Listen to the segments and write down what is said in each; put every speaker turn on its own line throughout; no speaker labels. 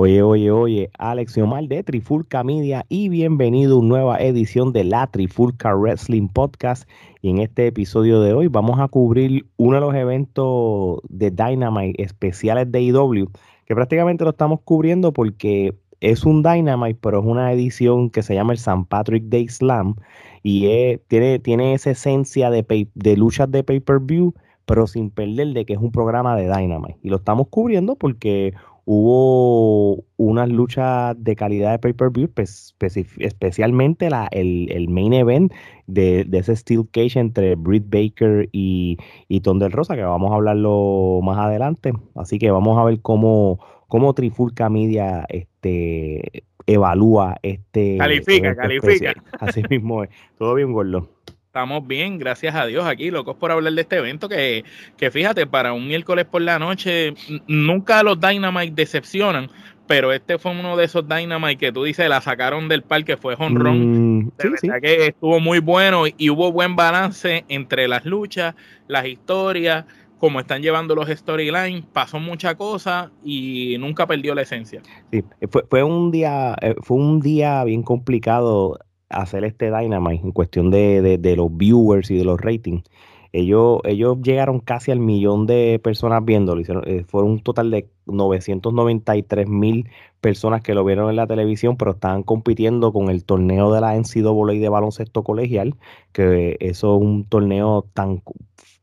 Oye, oye, oye, Alex y Omar de Trifulca Media y bienvenido a una nueva edición de la Trifulca Wrestling Podcast. Y en este episodio de hoy vamos a cubrir uno de los eventos de Dynamite especiales de IW, que prácticamente lo estamos cubriendo porque es un Dynamite, pero es una edición que se llama el St. Patrick Day Slam y tiene, tiene esa esencia de, de luchas de pay-per-view, pero sin perder de que es un programa de Dynamite. Y lo estamos cubriendo porque hubo unas luchas de calidad de pay-per-view, especialmente la, el, main event de, ese Steel Cage entre Britt Baker y, y del Rosa, que vamos a hablarlo más adelante. Así que vamos a ver cómo, cómo Trifulca Media este, evalúa este.
Califica, califica.
Así mismo es. Todo bien, Gordo.
Estamos bien, gracias a Dios aquí, locos por hablar de este evento que, que fíjate, para un miércoles por la noche, nunca los Dynamite decepcionan, pero este fue uno de esos Dynamite que tú dices, la sacaron del parque, fue honrón. Mm, sí, que estuvo muy bueno y hubo buen balance entre las luchas, las historias, como están llevando los storylines, pasó mucha cosa y nunca perdió la esencia.
Sí, fue, fue un día, eh, fue un día bien complicado hacer este Dynamite en cuestión de, de, los viewers y de los ratings. Ellos, ellos llegaron casi al millón de personas viéndolo. Hicieron, eh, fueron un total de 993 mil personas que lo vieron en la televisión, pero estaban compitiendo con el torneo de la NCAA de baloncesto colegial, que eso es un torneo tan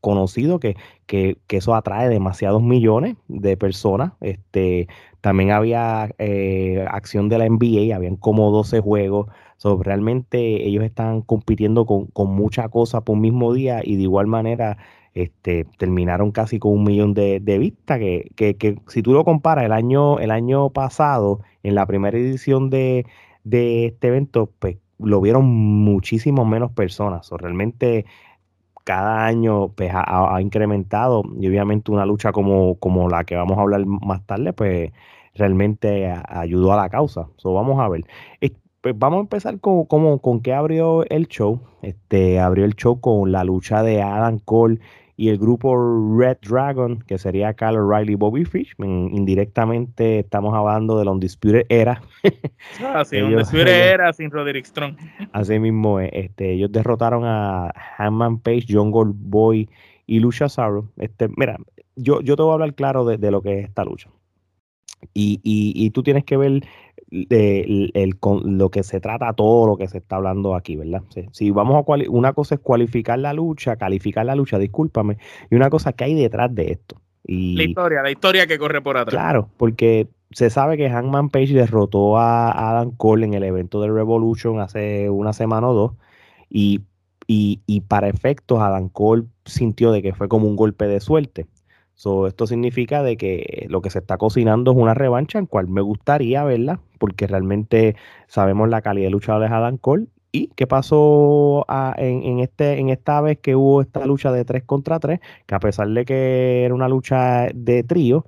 conocido que, que, que, eso atrae demasiados millones de personas. Este, también había eh, acción de la NBA, habían como 12 juegos. realmente ellos están compitiendo con, con mucha cosa por un mismo día y de igual manera este, terminaron casi con un millón de, vistas, que, que, si tú lo comparas el año, el año pasado, en la primera edición de, de este evento, pues lo vieron muchísimo menos personas. Realmente cada año pues, ha, incrementado y obviamente una lucha como, como la que vamos a hablar más tarde, pues realmente ayudó a la causa. So, vamos a ver. Pues vamos a empezar con, con, con qué abrió el show. Este abrió el show con la lucha de Adam Cole y el grupo Red Dragon, que sería Kyle O'Reilly y Bobby Fish. Indirectamente estamos hablando de la Undisputed Era.
Ah, sí, Undisputed Era sin Roderick Strong.
Así mismo, este, ellos derrotaron a Hanman Page, John Goldboy y Lucha Saro. Este, mira, yo, yo te voy a hablar claro de, de lo que es esta lucha. Y, y, y, tú tienes que ver de el, con lo que se trata, todo lo que se está hablando aquí, ¿verdad? Si, vamos a una cosa es cualificar la lucha, calificar la lucha, discúlpame, y una cosa que hay detrás de esto. Y,
la historia, la historia que corre por atrás.
Claro, porque se sabe que Hangman Page derrotó a Adam Cole en el evento de Revolution hace una semana o dos, y, y, y para efectos Adam Cole sintió de que fue como un golpe de suerte So, esto significa de que lo que se está cocinando es una revancha en cual me gustaría verla, porque realmente sabemos la calidad de luchadores de Adam Cole. ¿Y qué pasó en, este, en esta vez que hubo esta lucha de 3 contra 3? Que a pesar de que era una lucha de trío,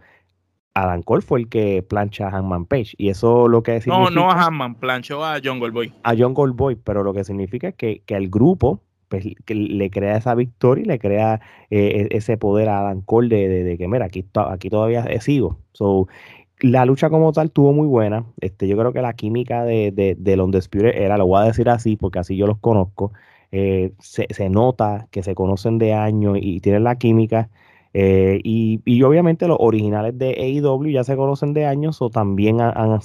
Adam Cole fue el que plancha a Hanman Page. Y eso lo que significa...
No, no a Hanman, planchó a John Goldboy.
A John Goldboy, pero lo que significa es que, que el grupo pues, le crea esa victoria y le crea eh, e, ese poder a Adam Cole de, que, mira, aquí, aquí todavía sigo. So, la lucha como tal tuvo muy buena. Este, yo creo que la química de, de, de era, lo voy a decir así porque así yo los conozco. Eh, se, se, nota que se conocen de años y tienen la química. Eh, y, obviamente los originales de AEW ya se conocen de años o también han,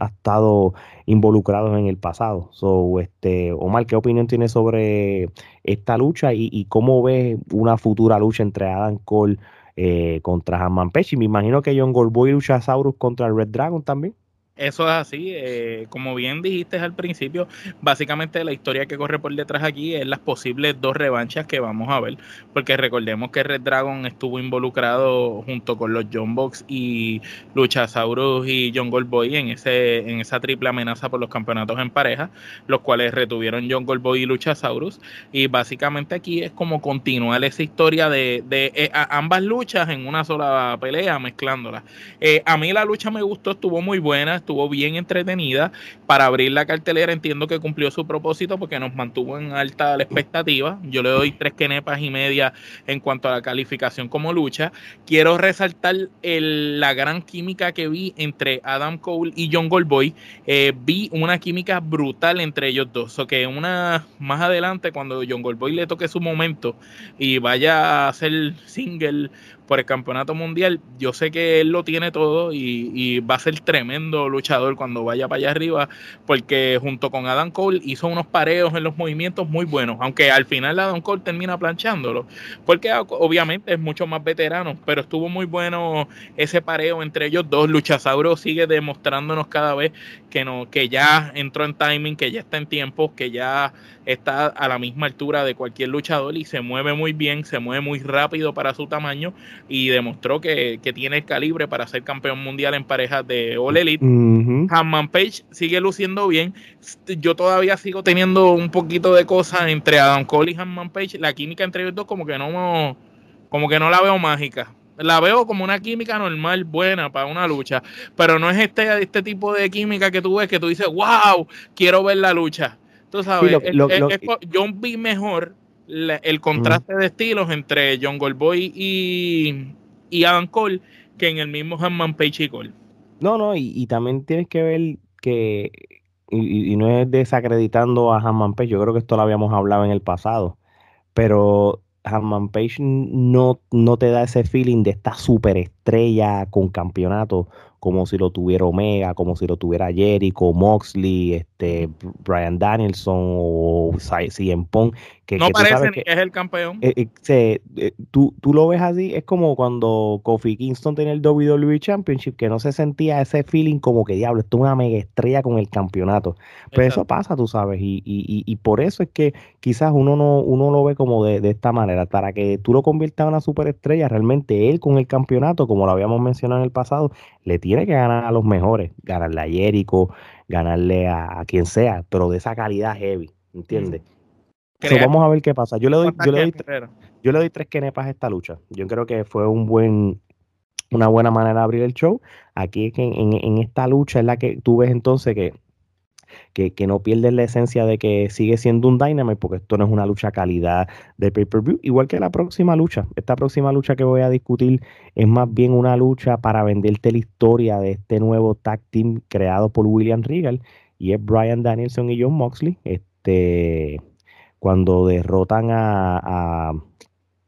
estado involucrados en el pasado. So, este, Omar, ¿qué opinión tienes sobre esta lucha y, cómo ves una futura lucha entre Adam Cole eh, contra Hanman Page? Y me imagino que John Goldboy lucha Saurus contra el Red Dragon también.
Eso es así, eh, como bien dijiste al principio, básicamente la historia que corre por detrás aquí es las posibles dos revanchas que vamos a ver, porque recordemos que Red Dragon estuvo involucrado junto con los John Box y Luchasaurus y John Goldboy en ese en esa triple amenaza por los campeonatos en pareja, los cuales retuvieron John Goldboy y Luchasaurus y básicamente aquí es como continuar esa historia de, de eh, ambas luchas en una sola pelea mezclándolas. Eh, a mí la lucha me gustó, estuvo muy buena estuvo bien entretenida. Para abrir la cartelera entiendo que cumplió su propósito porque nos mantuvo en alta la expectativa. Yo le doy tres quenepas y media en cuanto a la calificación como lucha. Quiero resaltar la gran química que vi entre Adam Cole y John Goldboy. Eh, vi una química brutal entre ellos dos. O que una más adelante, cuando John Goldboy le toque su momento y vaya a hacer single por el campeonato mundial, yo sé que él lo tiene todo y, va a ser tremendo luchador cuando vaya para allá arriba, porque junto con Adam Cole hizo unos pareos en los movimientos muy buenos, aunque al final Adam Cole termina planchándolo, porque obviamente es mucho más veterano, pero estuvo muy bueno ese pareo entre ellos dos. Luchasauro sigue demostrándonos cada vez que, no, que ya entró en timing, que ya está en tiempo, que ya está a la misma altura de cualquier luchador y se mueve muy bien, se mueve muy rápido para su tamaño y demostró que, tiene el calibre para ser campeón mundial en parejas de All Elite. Hanman Page sigue luciendo bien. Yo todavía sigo teniendo un poquito de cosas entre Adam Cole y Hanman Page. La química entre ellos dos como que no como que no la veo mágica. La veo como una química normal, buena para una lucha, pero no es este, este tipo de química que tú ves que tú dices, wow, quiero ver la lucha. Tú sabes, yo vi mejor el contraste de estilos entre John Goldboy y, y Adam Cole que en el mismo Hanman Page y Cole.
No, no, y, también tienes que ver que, y, no es desacreditando a Hanman Page, yo creo que esto lo habíamos hablado en el pasado, pero Hanman Page no, no te da ese feeling de esta superestrella con campeonato como si lo tuviera Omega, como si lo tuviera Jericho, Moxley, este, Brian Danielson o CM Punk.
Que, no parece que, es el campeón.
Eh, eh, eh, tú, tú, lo ves así, es como cuando Kofi Kingston tenía el WWE Championship, que no se sentía ese feeling como que diablo, esto es una mega estrella con el campeonato. Pero eso pasa, tú sabes, y, y, y, por eso es que quizás uno no uno lo ve como de, de esta manera, para que tú lo conviertas en una superestrella, realmente él con el campeonato, como lo habíamos mencionado en el pasado, le tiene que ganar a los mejores, ganarle a Jericho, ganarle a, quien sea, pero de esa calidad heavy, ¿entiendes? Mm. Vamos a ver qué pasa. Yo le doy, yo le doy, yo le doy tres quenepas a esta lucha. Yo creo que fue un buen, una buena manera de abrir el show. Aquí en, en esta lucha es la que tú ves entonces que que, no pierden la esencia de que sigue siendo un Dynamite, porque esto no es una lucha calidad de pay-per-view, igual que la próxima lucha. Esta próxima lucha que voy a discutir es más bien una lucha para venderte la historia de este nuevo tag team creado por William Regal, y es Brian Danielson y John Moxley. Este, cuando derrotan a,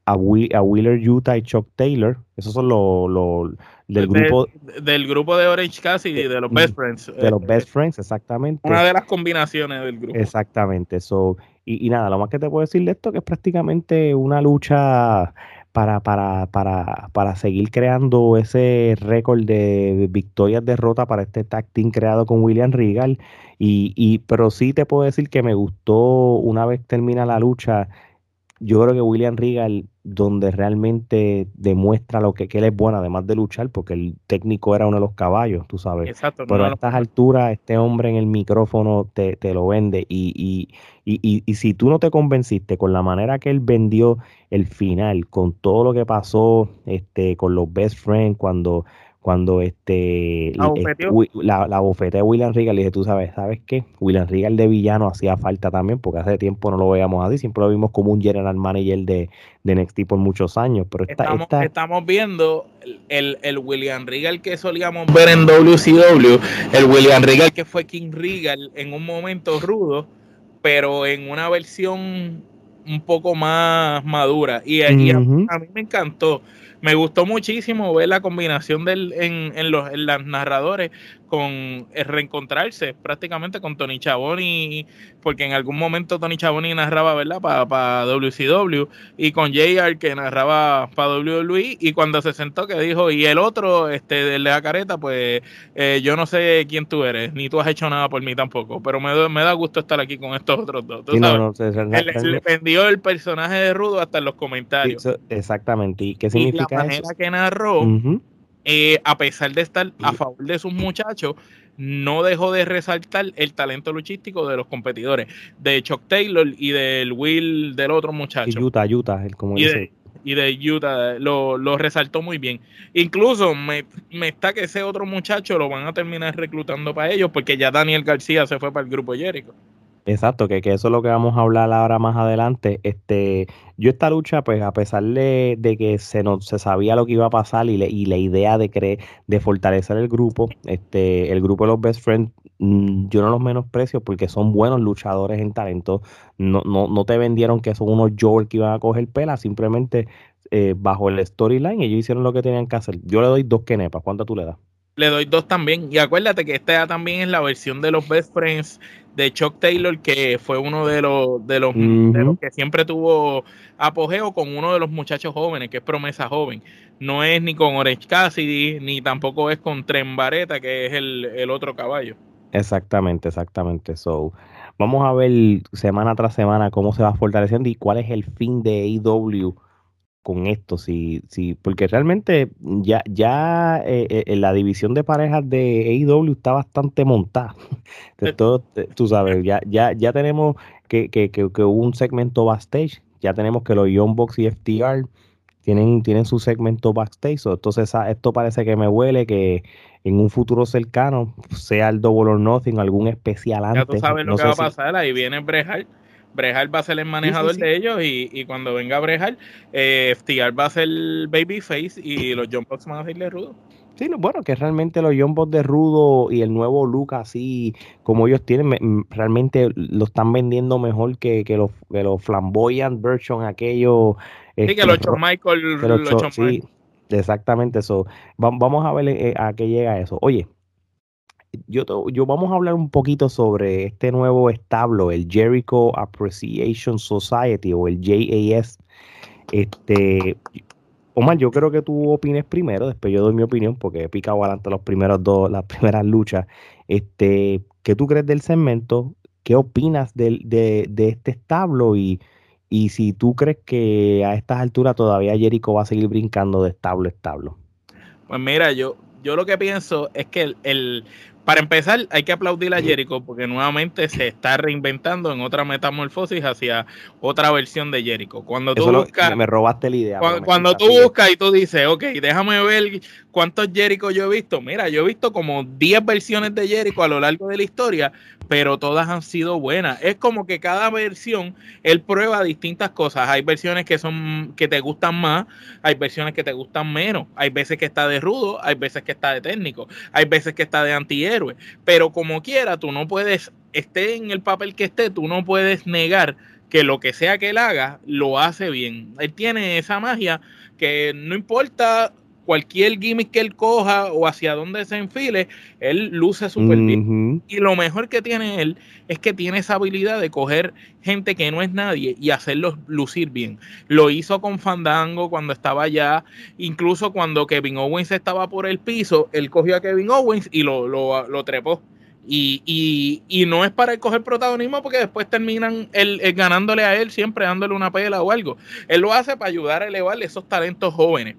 a, Wheeler Utah y Chuck Taylor, esos son los del grupo
del grupo de Orange Cassidy de los Best Friends
de los Best Friends exactamente.
una de las combinaciones del grupo.
Exactamente so, y, nada lo más que te puedo decir de esto que es prácticamente una lucha para, para, para, para seguir creando ese récord de victorias derrotas para este tag team creado con William Regal y, y pero sí te puedo decir que me gustó una vez termina la lucha yo creo que William Regal, donde realmente demuestra lo que, que, él es bueno, además de luchar, porque el técnico era uno de los caballos, tú sabes. Exacto, Pero a estas alturas, este hombre en el micrófono te, te lo vende. Y, y, y, y, si tú no te convenciste con la manera que él vendió el final, con todo lo que pasó este, con los best friends, cuando cuando este la, la, bofeta de William Regal, le dije, tú sabes, ¿sabes qué? William Regal de villano hacía falta también, porque hace tiempo no lo veíamos así, siempre lo vimimos como un general manager de, de NXT por muchos años, pero
estamos, estamos viendo el, el, William Regal que solíamos ver en WCW, el William Regal que fue King Regal en un momento rudo, pero en una versión un poco más madura, y, a mí me encantó me gustó muchísimo ver la combinación del, en, en, los en las narradores con reencontrarse prácticamente con Tony Chaboni, porque en algún momento Tony Chaboni narraba, ¿verdad?, para WCW, y con JR que narraba para WWE, y cuando se sentó que dijo, y el otro, este, de la careta, pues eh, yo no sé quién tú eres, ni tú has hecho nada por mí tampoco, pero me, me da gusto estar aquí con estos otros dos. le, vendió el personaje de Rudo hasta en los comentarios.
exactamente, ¿y qué significa
manera que narró... Eh, a pesar de estar a favor de sus muchachos, no dejó de resaltar el talento luchístico de los competidores, de Chuck Taylor y del Will del otro muchacho.
Y Utah, Utah, el como
y, y de Utah lo, lo resaltó muy bien. Incluso me, me, está que ese otro muchacho lo van a terminar reclutando para ellos porque ya Daniel García se fue para el grupo Jericho.
Exacto, que, que, eso es lo que vamos a hablar ahora más adelante. Este, yo esta lucha, pues a pesar de, que se, no, se sabía lo que iba a pasar y, y la idea de creer, de fortalecer el grupo, este, el grupo de los Best Friends, mm, yo no los menosprecio porque son buenos luchadores en talento. No, no, no te vendieron que son unos Joel que iban a coger pela, simplemente eh, bajo el storyline ellos hicieron lo que tenían que hacer. Yo le doy dos kenepas, ¿cuánto tú le das?
Le doy dos también. Y acuérdate que esta también es la versión de los Best Friends de Chuck Taylor, que fue uno de los, de los, que siempre tuvo apogeo con uno de los muchachos jóvenes, que es promesa joven. No es ni con Orange Cassidy, ni tampoco es con Tren Bareta, que es el, otro caballo.
Exactamente, exactamente. So, vamos a ver semana tras semana cómo se va fortaleciendo y cuál es el fin de AEW con esto, sí, sí, porque realmente ya, ya eh, eh, la división de parejas de AEW está bastante montada. Eh. todo, tú sabes, ya, ya, ya tenemos que, que, que, hubo un segmento backstage, ya tenemos que los Young Box y FTR tienen, tienen su segmento backstage, entonces esto parece que me huele que en un futuro cercano sea el Double or Nothing, algún especial antes.
Ya tú sabes lo que va a pasar, ahí viene Brejal Brejal va a ser el manejador de ellos y, cuando venga Brejal, eh, FTR va a ser babyface y los John Box van a hacerle rudo.
Sí, bueno, que realmente los John Box de rudo y el nuevo look así como ellos tienen, realmente lo están vendiendo mejor que, que los, que los flamboyant version aquellos.
Sí, que este, los John Michael.
Los, sí, exactamente eso. vamos a ver eh, a qué llega eso. Oye, yo, yo vamos a hablar un poquito sobre este nuevo establo, el Jericho Appreciation Society o el JAS. Este, Omar, yo creo que tú opines primero, después yo doy mi opinión porque he picado adelante los primeros dos, las primeras luchas. Este, ¿qué tú crees del segmento? ¿Qué opinas de, de, este establo? Y, y si tú crees que a estas alturas todavía Jericho va a seguir brincando de establo a establo.
Pues mira, yo, yo lo que pienso es que el, para empezar, hay que aplaudir a Jericho porque nuevamente se está reinventando en otra metamorfosis hacia otra versión de Jericho. Cuando tú buscas.
Me robaste la idea.
Cuando, tú buscas y tú dices, ok, déjame ver cuántos Jericho yo he visto. Mira, yo he visto como 10 versiones de Jericho a lo largo de la historia, pero todas han sido buenas. Es como que cada versión él prueba distintas cosas. Hay versiones que son que te gustan más, hay versiones que te gustan menos. Hay veces que está de rudo, hay veces que está de técnico, hay veces que está de Pero como quiera, tú no puedes, esté en el papel que esté, tú no puedes negar que lo que sea que él haga, lo hace bien. Él tiene esa magia que no importa cualquier gimmick que él coja o hacia dónde se enfile, él luce súper bien. Y lo mejor que tiene él es que tiene esa habilidad de coger gente que no es nadie y hacerlos lucir bien. Lo hizo con Fandango cuando estaba allá, incluso cuando Kevin Owens estaba por el piso, él cogió a Kevin Owens y lo, lo, trepó. Y, y, y, no es para coger protagonismo porque después terminan él, ganándole a él, siempre dándole una pela o algo. Él lo hace para ayudar a elevar esos talentos jóvenes.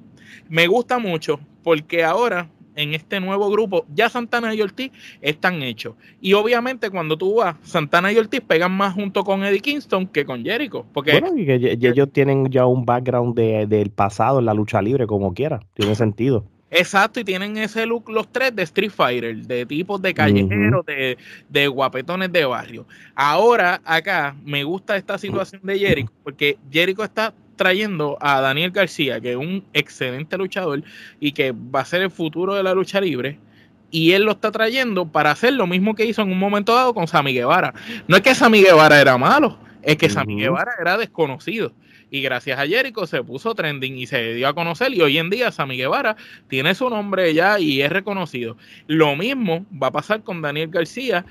Me gusta mucho porque ahora en este nuevo grupo ya Santana y Ortiz están hechos. Y obviamente cuando tú vas, Santana y Ortiz pegan más junto con Eddie Kingston que con Jericho. Porque
bueno, y que ellos tienen ya un background del pasado en la lucha libre como quiera. Tiene sentido.
Exacto, y tienen ese look los tres de Street Fighter, de tipos de callejeros, de, de, guapetones de barrio. Ahora, acá, me gusta esta situación de Jericho, porque Jericho está trayendo a Daniel García, que es un excelente luchador y que va a ser el futuro de la lucha libre. Y él lo está trayendo para hacer lo mismo que hizo en un momento dado con Sammy Guevara. No es que Sammy Guevara era malo, es que Sammy Guevara era desconocido. Y gracias a Jericho se puso trending y se dio a conocer. Y hoy en día Sammy Guevara tiene su nombre ya y es reconocido. Lo mismo va a pasar con Daniel García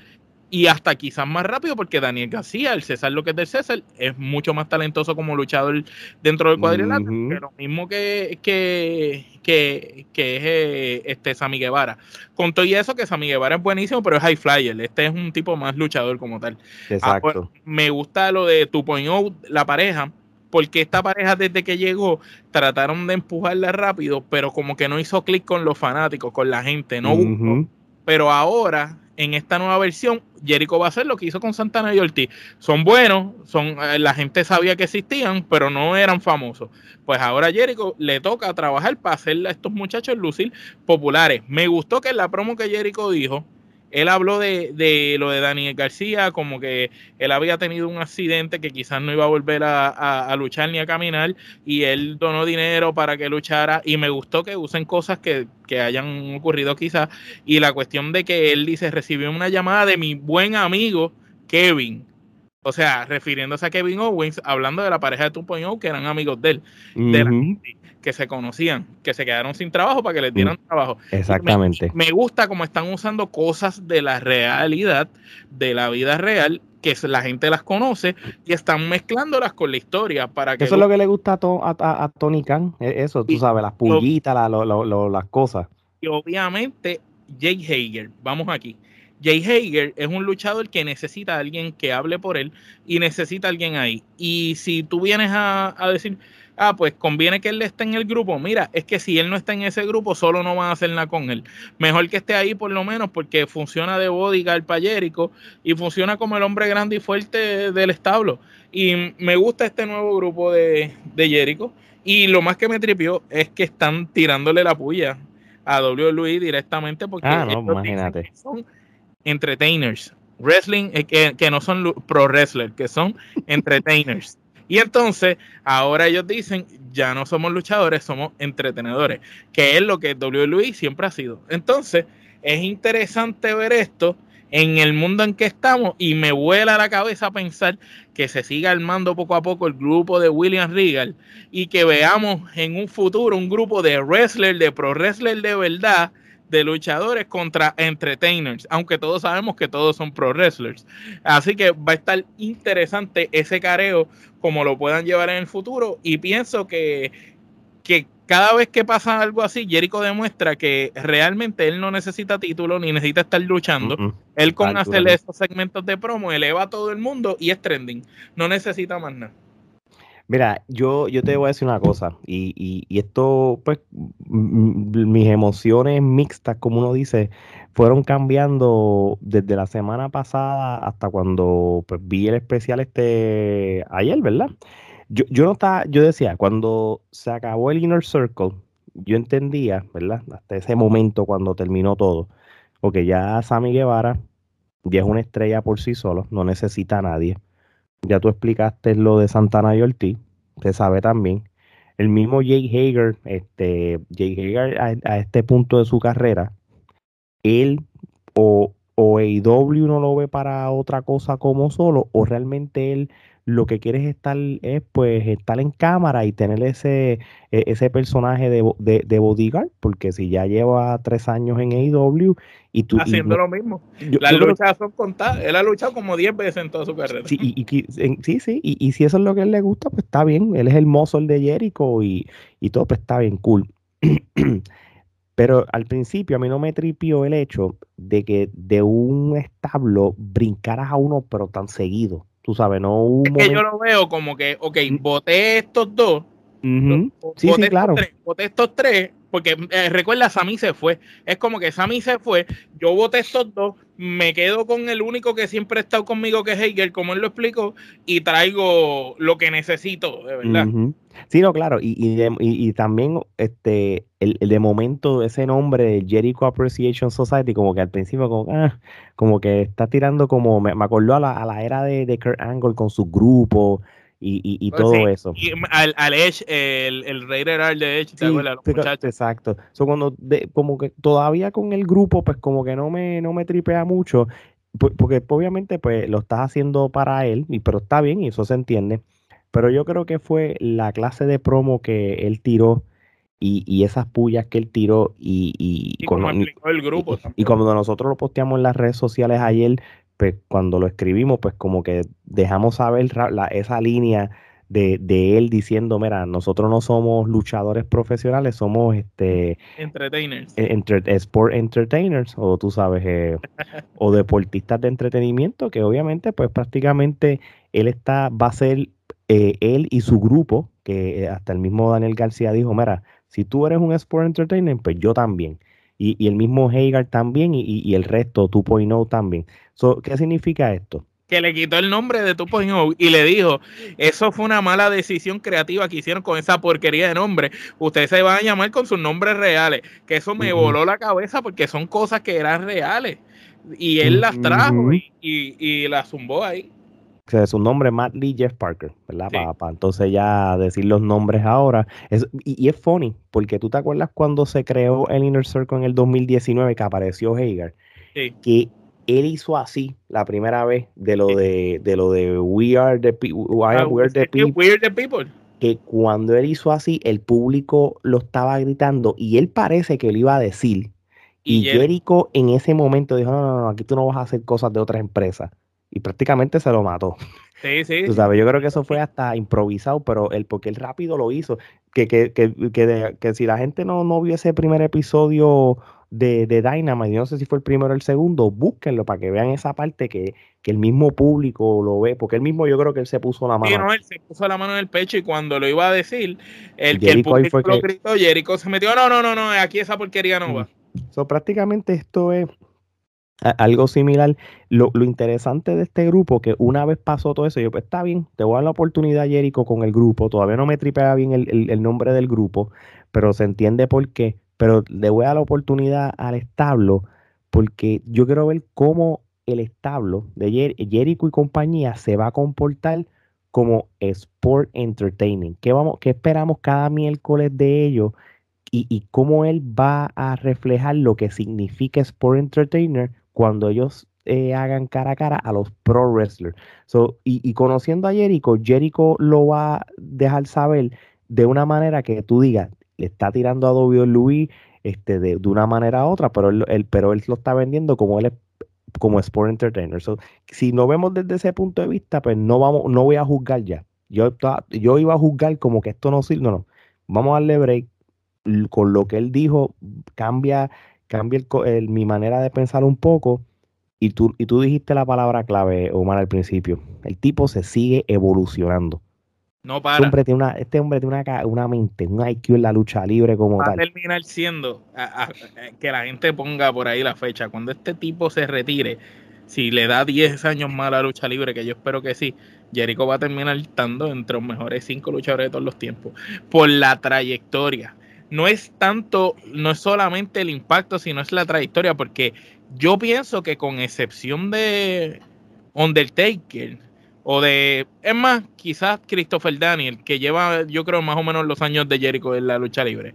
y hasta quizás más rápido porque Daniel García, el César lo que es del César, es mucho más talentoso como luchador dentro del cuadrilátero, que lo mismo que, que, que, que es eh, este Sammy Guevara. Con todo y eso que Sammy Guevara es buenísimo, pero es high flyer, este es un tipo más luchador como tal.
Ah, pues, Exacto.
me gusta lo de tu point la pareja, porque esta pareja desde que llegó trataron de empujarla rápido, pero como que no hizo clic con los fanáticos, con la gente, no Pero ahora en esta nueva versión, Jericho va a hacer lo que hizo con Santana y Ortiz. Son buenos, son, eh, la gente sabía que existían, pero no eran famosos. Pues ahora Jericho le toca trabajar para hacer a estos muchachos lucir populares. Me gustó que en la promo que Jericho dijo, él habló de, lo de Daniel García, como que él había tenido un accidente que quizás no iba a volver a, luchar ni a caminar y él donó dinero para que luchara y me gustó que usen cosas que, que hayan ocurrido quizás y la cuestión de que él dice recibió una llamada de mi buen amigo Kevin o sea, refiriéndose a Kevin Owens, hablando de la pareja de 2.0 que eran amigos de él, que se conocían, que se quedaron sin trabajo para que les dieran mm, trabajo.
Exactamente.
Me, gusta cómo están usando cosas de la realidad, de la vida real, que la gente las conoce y están mezclándolas con la historia para que...
Eso es lo que le gusta a, a, Tony Khan, e, eso, tú sabes, las pullitas, las cosas.
Y obviamente, Jay Hager, vamos aquí. Jay Hager es un luchador que necesita a alguien que hable por él y necesita a alguien ahí. Y si tú vienes a, decir, ah, pues conviene que él esté en el grupo, mira, es que si él no está en ese grupo, solo no van a hacer nada con él. Mejor que esté ahí por lo menos porque funciona de bodyguard para Jericho y funciona como el hombre grande y fuerte del establo. Y me gusta este nuevo grupo de, de Jericho. Y lo más que me tripió es que están tirándole la puya a WWE directamente porque
ah, no, imagínate.
son entertainers. Wrestling, eh, que, que no son pro wrestlers, que son entertainers. Y entonces, ahora ellos dicen, ya no somos luchadores, somos entretenedores, que es lo que WWE siempre ha sido. Entonces, es interesante ver esto en el mundo en que estamos y me vuela la cabeza pensar que se siga armando poco a poco el grupo de William Regal y que veamos en un futuro un grupo de wrestlers, de pro wrestlers de verdad, de luchadores contra entertainers, aunque todos sabemos que todos son pro wrestlers. Así que va a estar interesante ese careo, como lo puedan llevar en el futuro. Y pienso que, que cada vez que pasa algo así, Jericho demuestra que realmente él no necesita título ni necesita estar luchando. Él con hacerle esos segmentos de promo eleva a todo el mundo y es trending. No necesita más nada.
Mira, yo, yo te voy a decir una cosa, y, y, esto, pues, mis emociones mixtas, como uno dice, fueron cambiando desde la semana pasada hasta cuando pues, vi el especial este ayer, ¿verdad? Yo, yo no estaba, yo decía, cuando se acabó el Inner Circle, yo entendía, ¿verdad? Hasta ese momento cuando terminó todo, porque ya Sammy Guevara ya es una estrella por sí solo, no necesita a nadie ya tú explicaste lo de Santana y Ortiz, se sabe también. El mismo Jay Hager, este, Jay Hager a, este punto de su carrera, él o, o AEW no lo ve para otra cosa como solo, o realmente él lo que quieres estar es pues estar en cámara y tener ese, e, ese personaje de, de, bodyguard, porque si ya lleva tres años en AEW y tú...
Haciendo lo mismo. Las luchas son contadas. Él ha luchado como 10 veces en toda su carrera.
Sí, y, sí, sí. Y, si eso es lo que a él le gusta, pues está bien. Él es el mozo el de Jericho y, y todo, pues está bien, cool. Pero al principio a mí no me tripió el hecho de que de un establo brincaras a uno, pero tan seguido. Tú sabes, no
hubo. Es que yo lo veo como que, ok, voté estos dos.
Sí, sí, claro.
voté estos tres, porque eh, recuerda, Sammy se fue. Es como que Sammy se fue, yo voté estos dos, me quedo con el único que siempre ha estado conmigo, que es Hegel, como él lo explicó, y traigo lo que necesito, de verdad.
Sí, no, claro, y, y, también este el, de momento ese nombre, Jericho Appreciation Society, como que al principio como, ah, como que está tirando como, me, acordó a la, a la era de, de Kurt Angle con su grupo, y, y, pues todo eso.
Y al, al, Edge, el, el Raider de Edge,
¿te Exacto. So, cuando como que todavía con el grupo, pues como que no me, no me tripea mucho, porque obviamente pues lo estás haciendo para él, y, pero está bien y eso se entiende. Pero yo creo que fue la clase de promo que él tiró y, y esas pullas que él tiró y, y,
y como el grupo.
Y, cuando nosotros lo posteamos en las redes sociales ayer, pues cuando lo escribimos, pues como que dejamos saber esa línea de, él diciendo, mira, nosotros no somos luchadores profesionales, somos este
entertainers.
E, sport entertainers, o tú sabes, eh, o deportistas de entretenimiento, que obviamente, pues prácticamente él está, va a ser eh, él y su grupo, que hasta el mismo Daniel García dijo, mira, si tú eres un sport entertainer, pues yo también. Y, el mismo Hagar también y, el resto 2.0 también. ¿Qué significa esto?
que le quitó el nombre de 2.0 y le dijo, eso fue una mala decisión creativa que hicieron con esa porquería de nombre. Ustedes se van a llamar con sus nombres reales. Que eso me voló la cabeza porque son cosas que eran reales. Y él las trajo y, y, las zumbó ahí.
O sea, su nombre es Matt Lee Jeff Parker, ¿verdad? Para, entonces ya decir los nombres ahora. y, es funny, porque tú te acuerdas cuando se creó el Inner Circle en el 2019 que apareció Hagar. Sí. Que él hizo así la primera vez de lo de, de lo de We Are the, ah,
People.
Que cuando él hizo así, el público lo estaba gritando y él parece que lo iba a decir. Y, Jericho en ese momento dijo: no, no, no, aquí tú no vas a hacer cosas de otras empresas. Y prácticamente se lo mató.
Sí, sí.
Tú sabes, yo creo que eso fue hasta improvisado, pero él, porque él rápido lo hizo. Que, que, que, que, que si la gente no, no vio ese primer episodio de, de Dynamite, yo no sé si fue el primero o el segundo, búsquenlo para que vean esa parte que, el mismo público lo ve, porque él mismo yo creo que él se puso la mano.
Sí, no, él se puso la mano en el pecho y cuando lo iba a decir, el que el público lo gritó, Jericho se metió, no, no, no, no, aquí esa porquería no va.
So, prácticamente esto es algo similar. Lo, interesante de este grupo, que una vez pasó todo eso, yo, pues está bien, te voy a dar la oportunidad, Jericho, con el grupo. Todavía no me tripea bien el, el nombre del grupo, pero se entiende por qué pero le voy a dar la oportunidad al establo porque yo quiero ver cómo el establo de Jericho y compañía se va a comportar como Sport Entertainment. ¿Qué, vamos, qué esperamos cada miércoles de ellos? Y, cómo él va a reflejar lo que significa Sport Entertainer cuando ellos eh, hagan cara a cara a los pro wrestlers. y, conociendo a Jericho, Jericho lo va a dejar saber de una manera que tú digas, le está tirando a WWE este, de, una manera u otra, pero él, pero él lo está vendiendo como él es como Sport Entertainer. si no vemos desde ese punto de vista, pues no vamos, no voy a juzgar ya. Yo, yo iba a juzgar como que esto no sirve. No, no. Vamos a darle break. Con lo que él dijo, cambia, cambia el, mi manera de pensar un poco. Y tú, y tú dijiste la palabra clave, Omar, al principio. El tipo se sigue evolucionando.
No para.
Este hombre tiene una, este hombre tiene una, mente, un IQ en la lucha libre como
Va
tal.
a terminar siendo que la gente ponga por ahí la fecha. Cuando este tipo se retire, si le da 10 años más a la lucha libre, que yo espero que sí, Jericho va a terminar estando entre los mejores 5 luchadores de todos los tiempos. Por la trayectoria. No es tanto, no es solamente el impacto, sino es la trayectoria, porque yo pienso que con excepción de Undertaker, o de, es más, quizás Christopher Daniel, que lleva, yo creo, más o menos los años de Jericho en la lucha libre.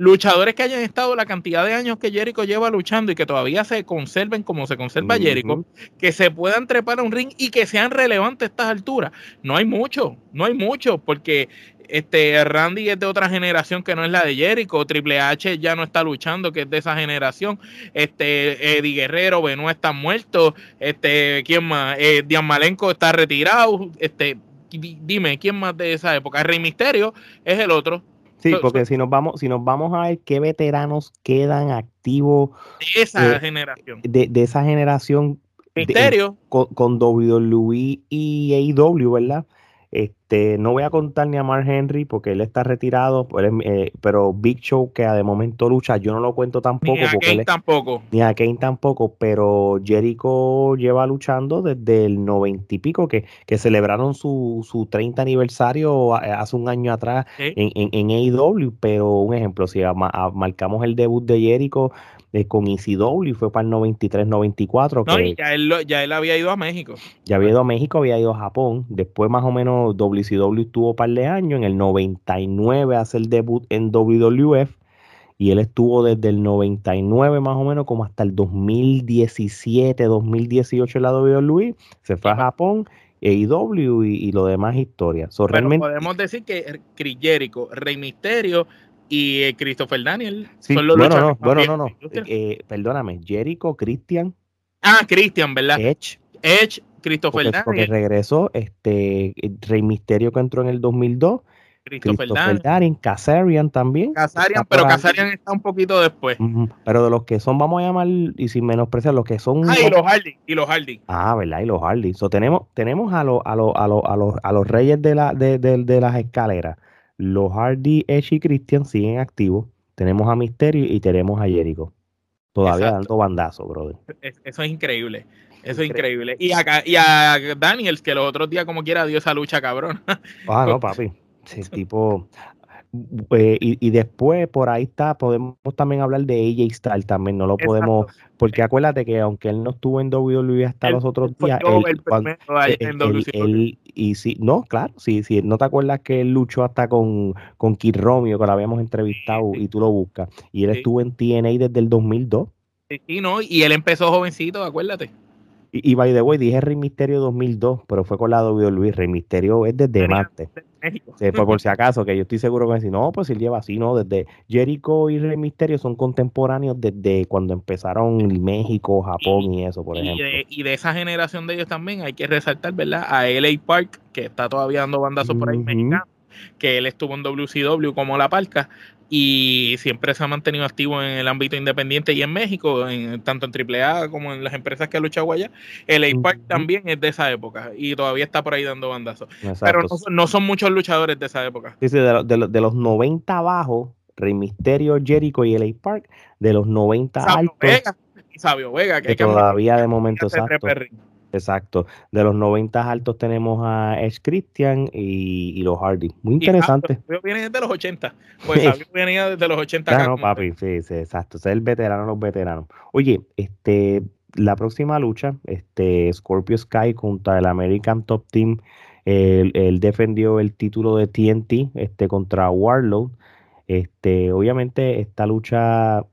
Luchadores que hayan estado la cantidad de años que Jericho lleva luchando y que todavía se conserven como se conserva Jericho, que se puedan trepar a un ring y que sean relevantes a estas alturas. No hay mucho, no hay mucho, porque este, Randy es de otra generación que no es la de Jericho. Triple H ya no está luchando, que es de esa generación. Este, Eddie Guerrero, Benoit está muerto. Este, ¿quién más? Eh, Malenko está retirado. Este, dime, ¿quién más de esa época? Rey Misterio es el otro.
Sí, porque si nos vamos, si nos vamos a ver qué veteranos quedan activos
de esa generación.
De, esa generación.
Misterio.
con, con WWE y AEW, ¿verdad? Este, no voy a contar ni a Mark Henry porque él está retirado, eh, pero Big Show que de momento lucha, yo no lo cuento tampoco. Ni a
Kane tampoco.
Ni a Kane tampoco, pero Jericho lleva luchando desde el noventa y pico, que, que celebraron su, su 30 aniversario hace un año atrás en, en, en, AEW, pero un ejemplo, si marcamos el debut de Jericho eh, con ECW, fue para el 93-94.
No, y ya él, ya él había ido a México.
Ya había ido a México, había ido a Japón. Después, más o menos, WCW estuvo un par de años. En el 99 hace el debut en WWF. Y él estuvo desde el 99 más o menos como hasta el 2017, 2018 en la WWE. Se fue a Japón, AEW y, y lo demás historia.
realmente... Podemos decir que Chris Jericho, Rey Misterio y eh, Christopher Daniel son los
bueno, no, bueno, no, no. Eh, perdóname, Jericho, Christian.
Ah, Christian, ¿verdad?
Edge.
Edge, Christopher
Daniel. Porque regresó, este, Rey Misterio que entró en el 2002.
Christopher, Christopher Daniel,
Kazarian también.
Kazarian, pero Kazarian está un poquito después.
Pero de los que son, vamos a llamar, y sin menospreciar, los que son.
Ah, y los Hardy, y los Hardy.
Ah, ¿verdad? Y los Hardy. So, tenemos, tenemos a, los a, los a, los a, los, a los reyes de, la, de, de, de las escaleras los Hardy, Edge y Christian siguen activos. Tenemos a Mysterio y tenemos a Jericho. Todavía dando bandazo, brother.
Eso es increíble. Eso es increíble. Y, acá, y a Daniels, que los otros días, como quiera, dio esa lucha cabrón.
Ah, no, papi. Sí, tipo. Eh, y, después por ahí está, podemos también hablar de AJ Styles también, no lo podemos, porque acuérdate que aunque él no estuvo en WWE hasta los otros días, él, y sí, no, claro, sí, sí, no te acuerdas que él luchó hasta con, con Kid Romeo, que lo habíamos entrevistado y tú lo buscas, y él estuvo en TNA desde el 2002.
Sí, no, y él empezó jovencito, acuérdate.
Y, by the way, dije Rey Misterio 2002, pero fue con la WWE. Rey Misterio es desde Marte. fue por si acaso, que yo estoy seguro que decir, no, pues él lleva así, ¿no? Desde Jericho y Rey Misterio son contemporáneos desde cuando empezaron México, Japón y, eso, por ejemplo.
y de esa generación de ellos también hay que resaltar, ¿verdad? A LA Park, que está todavía dando bandazos por ahí que él estuvo en WCW como la parca, y siempre se ha mantenido activo en el ámbito independiente y en México, en, tanto en AAA como en las empresas que ha luchado allá. El APAC también es de esa época y todavía está por ahí dando bandazos. Pero no, son muchos luchadores de esa época.
Sí, de, de, los 90 abajo, Rey Misterio, Jericho y el Park, de los 90 altos.
Vega, Sabio Vega,
que, todavía de momento exacto. Exacto. De los 90 altos tenemos a Edge Christian y, los Hardy. Muy interesante.
Y viene desde los 80. Pues Sabio venía desde los 80.
Claro, papi, sí, sí, exacto. es el veterano los veteranos. Oye, este, la próxima lucha, este, Scorpio Sky contra el American Top Team. Él, defendió el título de TNT este, contra Warlord. Este, obviamente, esta lucha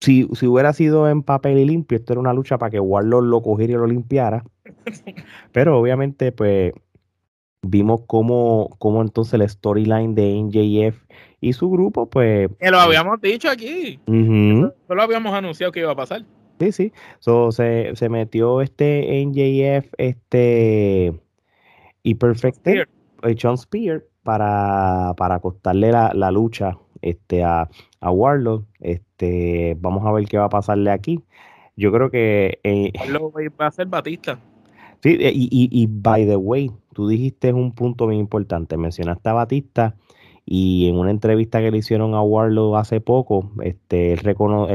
si, si, hubiera sido en papel y limpio, esto era una lucha para que Warlord lo cogiera y lo limpiara. Pero obviamente, pues, vimos cómo, cómo entonces la storyline de NJF y su grupo, pues.
Que lo habíamos dicho aquí. Uh lo habíamos anunciado que iba a pasar.
Sí, sí. So, se, se metió este NJF, este. Y Perfected, John Spear, para, para costarle la, la lucha este, a, a Warlock. Este, vamos a ver qué va a pasarle aquí. Yo creo que.
Eh, va a ser Batista.
Sí, eh, y, y, y, by the way, tú dijiste un punto bien importante. Mencionaste a Batista y en una entrevista que le hicieron a Warlock hace poco, este, él recono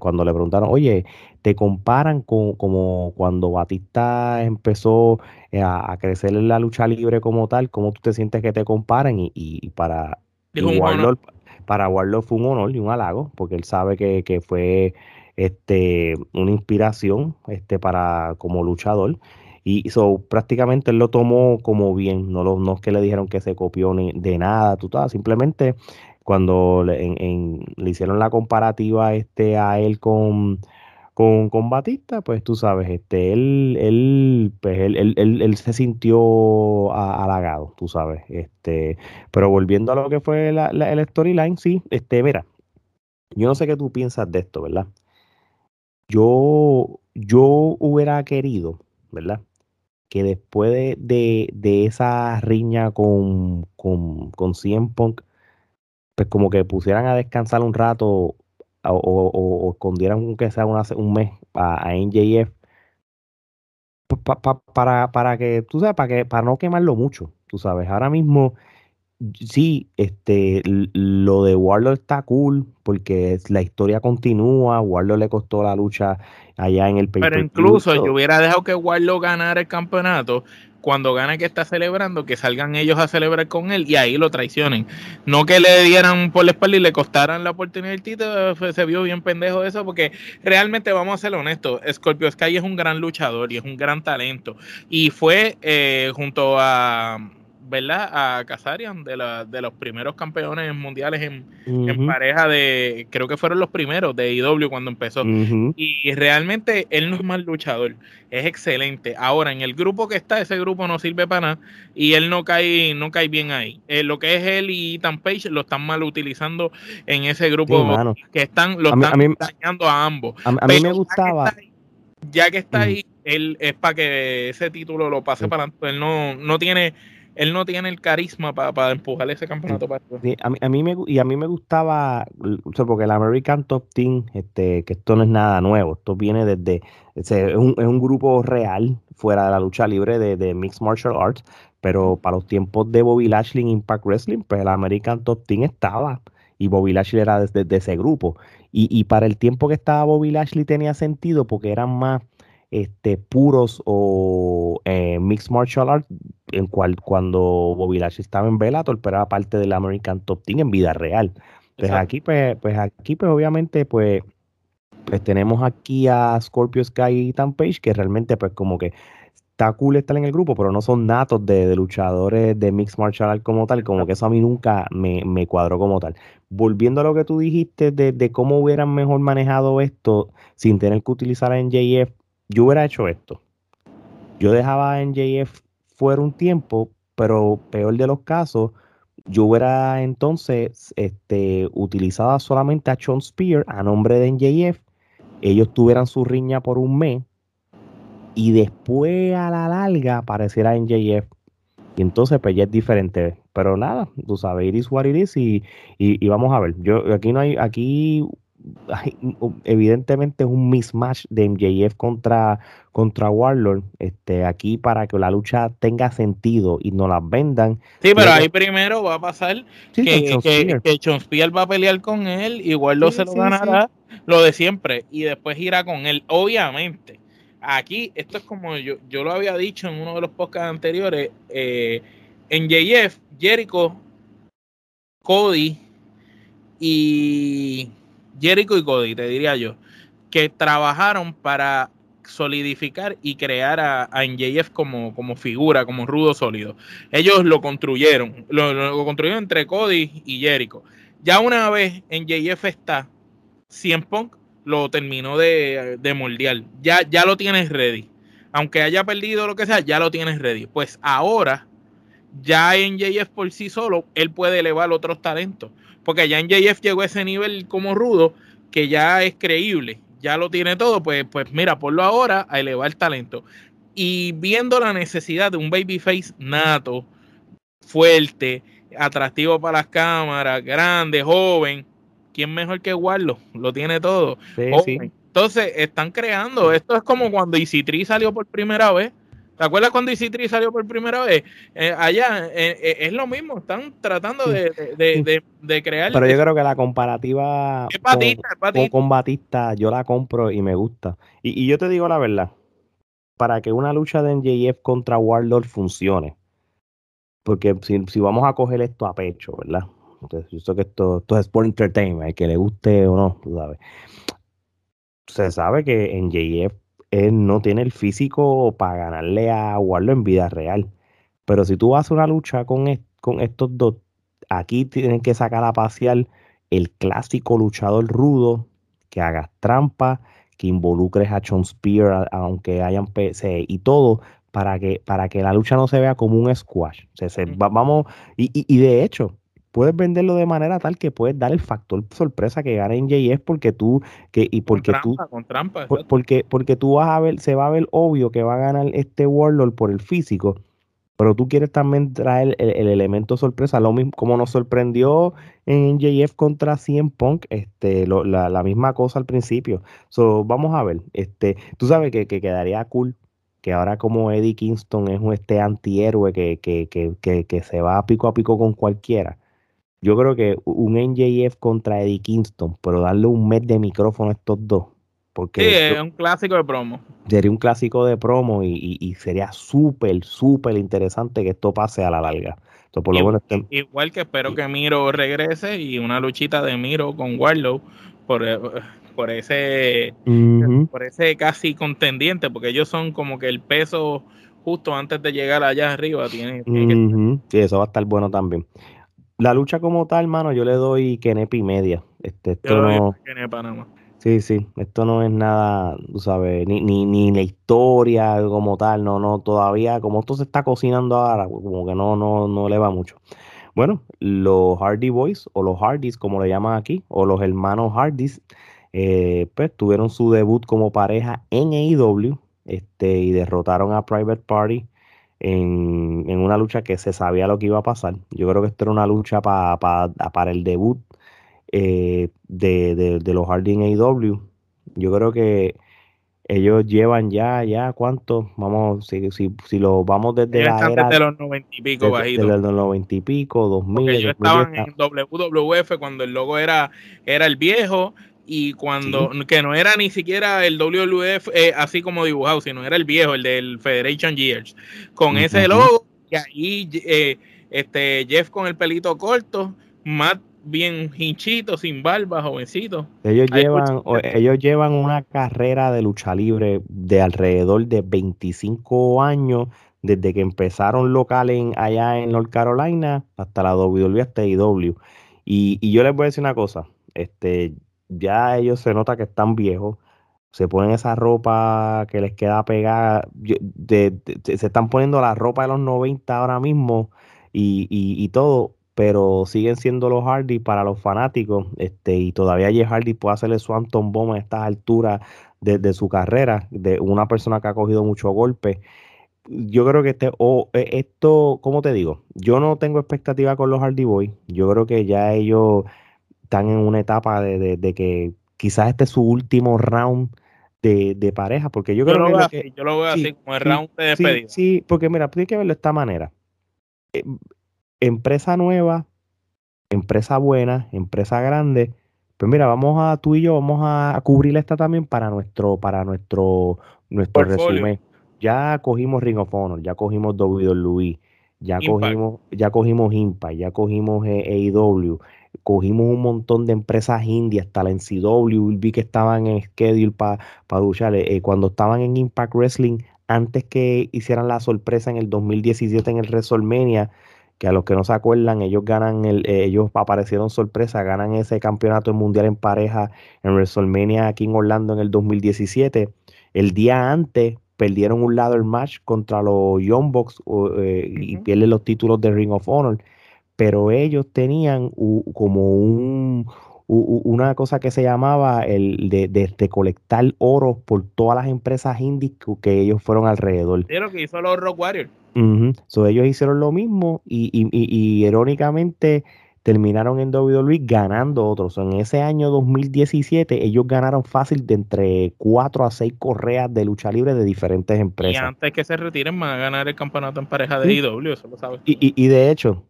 cuando le preguntaron, oye, te comparan con como cuando Batista empezó eh, a, crecer en la lucha libre como tal, ¿cómo tú te sientes que te comparan? Y, y para Warlock, para Warlock fue un honor y un halago, porque él sabe que, fue este, una inspiración este, para como luchador. Y eso prácticamente él lo tomó como bien, no, lo, es que le dijeron que se copió ni de nada, tú, simplemente cuando le, le hicieron la comparativa este, a él con, con, Batista, pues tú sabes, este, él, él, pues él, él, se sintió halagado, tú sabes. Este, pero volviendo a lo que fue la, el storyline, sí, este, mira, yo no sé qué tú piensas de esto, ¿verdad? Yo, yo hubiera querido, ¿verdad? Que después de, de, esa riña con, con, con CM Punk, pues como que pusieran a descansar un rato o, escondieran que sea un mes a, NJF para, para que, tú sabes, para que, para no quemarlo mucho, tú sabes, ahora mismo sí, este, lo de Warlord está cool porque la historia continúa, Warlord le costó la lucha allá en el
Pero incluso yo hubiera dejado que Warlord ganara el campeonato cuando gane que está celebrando, que salgan ellos a celebrar con él y ahí lo traicionen. No que le dieran por la espalda y le costaran la oportunidad del título, se vio bien pendejo eso, porque realmente vamos a ser honestos, Scorpio Sky es un gran luchador y es un gran talento. Y fue eh, junto a ¿verdad? A Kazarian, de, la, de los primeros campeones mundiales en, pareja de, creo que fueron los primeros de IW cuando empezó. Y realmente él no es mal luchador, es excelente. Ahora, en el grupo que está, ese grupo no sirve para nada y él no cae, no cae bien ahí. Eh, lo que es él y Ethan Page lo están mal utilizando en ese grupo que están, lo están dañando a ambos.
A, mí me gustaba.
Ya que está ahí, él es para que ese título lo pase para adelante. Él no, no tiene él no tiene el carisma para empujar ese campeonato para
a, mí, me, y a mí me gustaba, porque el American Top Team, este, que esto no es nada nuevo, esto viene desde, es, un, es un grupo real fuera de la lucha libre de, de Mixed Martial Arts, pero para los tiempos de Bobby Lashley en Impact Wrestling, pues el American Top Team estaba y Bobby Lashley era desde, ese grupo. Y, para el tiempo que estaba Bobby Lashley tenía sentido porque eran más este, puros o eh, mixed martial arts, en cual cuando Bobby Lashley estaba en Bellator, pero era parte del American Top Team en vida real. Pues aquí, pues, pues aquí, pues obviamente, pues, pues tenemos aquí a Scorpio Sky y Tan Page, que realmente, pues, como que está cool estar en el grupo, pero no son natos de, luchadores de Mixed Martial Arts como tal, como que eso a mí nunca me, cuadró como tal. Volviendo a lo que tú dijiste de, cómo hubieran mejor manejado esto sin tener que utilizar a NJF, yo hubiera hecho esto. Yo dejaba a NJF fuera un tiempo, pero peor de los casos, yo hubiera entonces este, utilizado solamente a Sean Spear a nombre de NJF. Ellos tuvieran su riña por un mes y después a la larga apareciera en JF. Y entonces pues ya es diferente. Pero nada, tú sabes, it what it is y, y, vamos a ver. Yo aquí no hay, aquí evidentemente es un mismatch de MJF contra, contra Warlord. Este, aquí para que la lucha tenga sentido y no las vendan.
Sí, pero ahí primero va a pasar que, que, va a pelear con él y Warlord se lo ganará, lo de siempre, y después irá con él. Obviamente Aquí, esto es como yo, yo lo había dicho en uno de los podcasts anteriores, eh, en JF, Jericho, Cody y Jericho y Cody, te diría yo, que trabajaron para solidificar y crear a, a NJF como, como figura, como rudo sólido. Ellos lo construyeron, lo, lo construyeron entre Cody y Jericho. Ya una vez en JF está, 100 Punk lo terminó de, de moldear. Ya, ya lo tienes ready. Aunque haya perdido lo que sea, ya lo tienes ready. Pues ahora, ya en JF por sí solo, él puede elevar otros talentos. Porque ya en JF llegó a ese nivel como rudo que ya es creíble. Ya lo tiene todo. Pues, pues mira, ponlo ahora a elevar talento. Y viendo la necesidad de un babyface nato, fuerte, atractivo para las cámaras, grande, joven ¿quién mejor que Warlo? Lo tiene todo. Entonces, están creando. Esto es como cuando Easy salió por primera vez. ¿Te acuerdas cuando Easy salió por primera vez? Eh, allá eh, eh, es lo mismo, están tratando de, crear.
Pero yo creo que la comparativa con, Batista, yo la compro y me gusta. Y, y, yo te digo la verdad, para que una lucha de NJF contra Warlord funcione, porque si, si vamos a coger esto a pecho, ¿verdad? Entonces, yo sé que esto, esto es Sport Entertainment, que le guste o no, tú sabes. Se sabe que en JF él no tiene el físico para ganarle a Warlock en vida real. Pero si tú vas a una lucha con, con estos dos, aquí tienen que sacar a pasear el clásico luchador rudo, que hagas trampa, que involucres a John Spear, aunque hayan PC y todo, para que, para que la lucha no se vea como un squash. vamos, y, y, de hecho, puedes venderlo de manera tal que puedes dar el factor sorpresa que gane en JS porque tú que y porque tú
con trampa,
porque porque tú vas a ver se va a ver obvio que va a ganar este Warlord por el físico pero tú quieres también traer el, elemento sorpresa. Lo mismo como nos sorprendió en JF contra 100 Punk este la, misma cosa al principio. So, vamos a ver este tú sabes que, quedaría cool que ahora como Eddie Kingston es un este antihéroe que, que, que, que se va pico a pico con cualquiera yo creo que un NJF contra Eddie Kingston, pero darle un mes de micrófono a estos dos. Porque
sí, es un clásico de promo.
Sería un clásico de promo y, sería súper, súper interesante que esto pase a la larga. por lo
este igual, que espero que Miro regrese y una luchita de Miro con Warlow por, eh, por ese por ese casi contendiente, porque ellos son como que el peso justo antes de llegar allá arriba. Tiene,
Sí, eso va a estar bueno también. La lucha como tal, mano, yo le doy Kenepa y media. Este, esto no, Sí, sí, esto no es nada, tú sabes, ni, ni, ni la historia como tal, no, no, todavía, como esto se está cocinando ahora, como que no, no, no le va mucho. Bueno, los Hardy Boys, o los Hardys, como le llaman aquí, o los hermanos Hardys, eh, pues tuvieron su debut como pareja en AEW, este, y derrotaron a Private Party en, una lucha que se sabía lo que iba a pasar. Yo creo que esto era una lucha para el debut eh, de, los Harding AW. Yo creo que ellos llevan ya, ya, ¿cuánto? Vamos, si, si, si lo vamos desde
la era... Desde los noventa y pico,
bajito. Desde los noventa y pico, dos mil.
ellos estaban en WWF cuando el logo era, era el viejo y cuando que no era ni siquiera el WWF eh, así como dibujado, sino era el viejo, el del Federation Years, con ese logo y ahí eh, este Jeff con el pelito corto, Matt bien hinchito, sin barba, jovencito.
Ellos llevan, ellos llevan una carrera de lucha libre de alrededor de 25 años, desde que empezaron local en, allá en North Carolina hasta la WWE, hasta IW. Y, y yo les voy a decir una cosa, este, ya ellos se nota que están viejos, se ponen esa ropa que les queda pegada, se están poniendo la ropa de los 90 ahora mismo y, y, todo, pero siguen siendo los Hardy para los fanáticos, este, y todavía Jeff Hardy puede hacerle su Anton Bomb a estas alturas de, su carrera, de una persona que ha cogido mucho golpe. Yo creo que este, o e, esto, ¿cómo te digo? Yo no tengo expectativa con los Hardy Boys. Yo creo que ya ellos están en una etapa de, que quizás este es su último round de, pareja, porque yo, creo
que, yo lo veo así, como el round de despedida.
Sí, porque mira, tienes que verlo de esta manera. Eh, empresa nueva, empresa buena, empresa grande, pues mira, vamos a tú y yo vamos a cubrir esta también para nuestro para nuestro nuestro resumen. Ya cogimos Ring of Honor, ya cogimos WWE, ya cogimos ya cogimos Impact, ya cogimos AEW, cogimos un montón de empresas indias, hasta la NCW, vi que estaban en schedule para luchar. Eh, eh, cuando estaban en Impact Wrestling, antes que hicieran la sorpresa en el 2017 en el WrestleMania, que a los que no se acuerdan, ellos ganan, el, eh, ellos aparecieron sorpresa, ganan ese campeonato mundial en pareja en WrestleMania aquí en Orlando en el 2017. El día antes perdieron un ladder match contra los Young Bucks y pierden los títulos de Ring of Honor pero ellos tenían como un, una cosa que se llamaba el de, recolectar oro por todas las empresas indies que ellos fueron alrededor.
Sí, lo que hizo los Rock Warriors.
ellos hicieron lo mismo y, y, irónicamente terminaron en WWE ganando otros. en ese año 2017 ellos ganaron fácil de entre 4 a 6 correas de lucha libre de diferentes empresas. Y
antes que se retiren van a ganar el campeonato en pareja de IW, eso lo sabes.
Y, y, de hecho,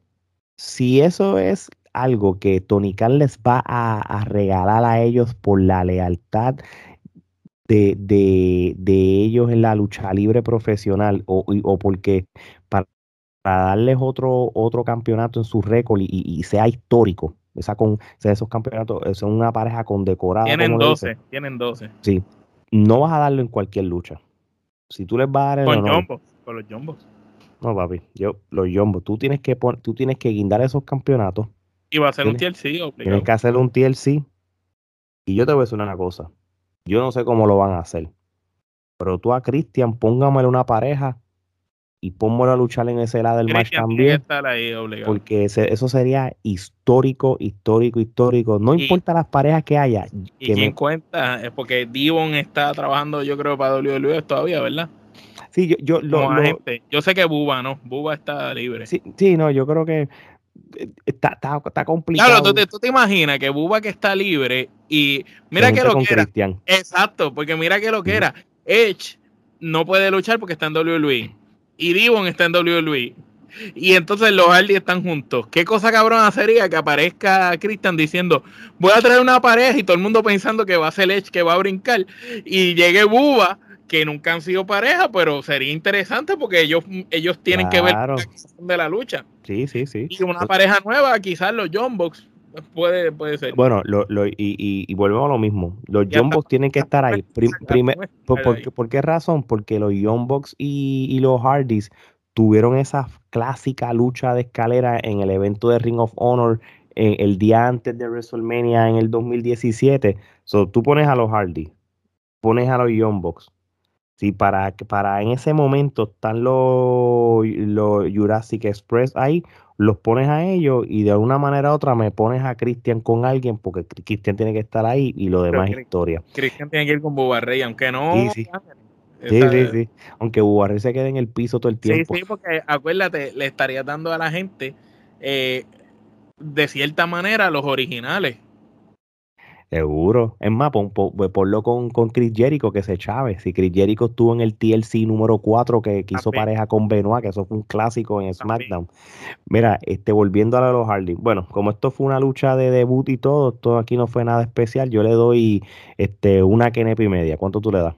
si eso es algo que Tony Khan les va a, regalar a ellos por la lealtad de, ellos en la lucha libre profesional o, o porque para, darles otro, otro campeonato en su récord y, sea histórico. Esa con, esos campeonatos son una pareja condecorada.
Tienen 12, tienen 12.
Sí, no vas a darlo en cualquier lucha. Si tú les vas a dar el
con, con los Jumbos.
No, papi, yo, los Jumbo, tú tienes que tú tienes que guindar esos campeonatos.
Y va a hacer un TLC, obligado.
Tienes que hacer un TLC. Y yo te voy a decir una cosa. Yo no sé cómo lo van a hacer. Pero tú a Cristian, póngamele una pareja y pónmelo a luchar en ese lado del match también. porque eso sería histórico, histórico, histórico. No importa las parejas que haya.
Y que cuenta, es porque Divon está trabajando, yo creo, para WWE todavía, ¿verdad?
Sí, yo, yo,
yo sé que Buba, ¿no? Buba está libre.
Sí, sí no, yo creo que eh, está, está, está complicado.
Claro, tú te, imaginas que Buba que está libre y mira que lo que era. Exacto, porque mira que lo que era. Edge no puede luchar porque está en WWE. Y Divon está en WWE. Y entonces los Hardy están juntos. ¿Qué cosa cabrón sería que aparezca Christian diciendo, voy a traer una pareja y todo el mundo pensando que va a ser Edge, que va a brincar? Y llegue Buba que nunca han sido pareja, pero sería interesante porque ellos, ellos tienen que ver la de la lucha.
Sí, sí, sí.
Y una pareja nueva, quizás los John Box puede, puede ser.
Bueno, lo, lo, y, y, volvemos a lo mismo. Los John Box tienen que estar ahí. por, qué razón? Porque los Young Box y, y los Hardys tuvieron esa clásica lucha de escalera en el evento de Ring of Honor el día antes de WrestleMania en el 2017. So, tú pones a los Hardy, pones a los Young Bucks, Sí, para, para en ese momento están los, los Jurassic Express ahí, los pones a ellos y de alguna manera u otra me pones a Christian con alguien porque Christian tiene que estar ahí y lo demás es historia.
Christian tiene que ir con Bubarrey, aunque no.
Sí, sí. Sí, sí, Aunque Bubarrey se quede en el piso todo el tiempo.
Sí, sí, porque acuérdate, le estarías dando a la gente eh, de cierta manera los originales.
Seguro. Es más, pon, pues, ponlo con, con Chris Jericho, que se chave. Si Chris Jericho estuvo en el TLC número 4 que, hizo pareja con Benoit, que eso fue un clásico en SmackDown. Mira, este, volviendo a los Hardy. Bueno, como esto fue una lucha de debut y todo, todo aquí no fue nada especial. Yo le doy este, una kenepa y media. ¿Cuánto tú le das?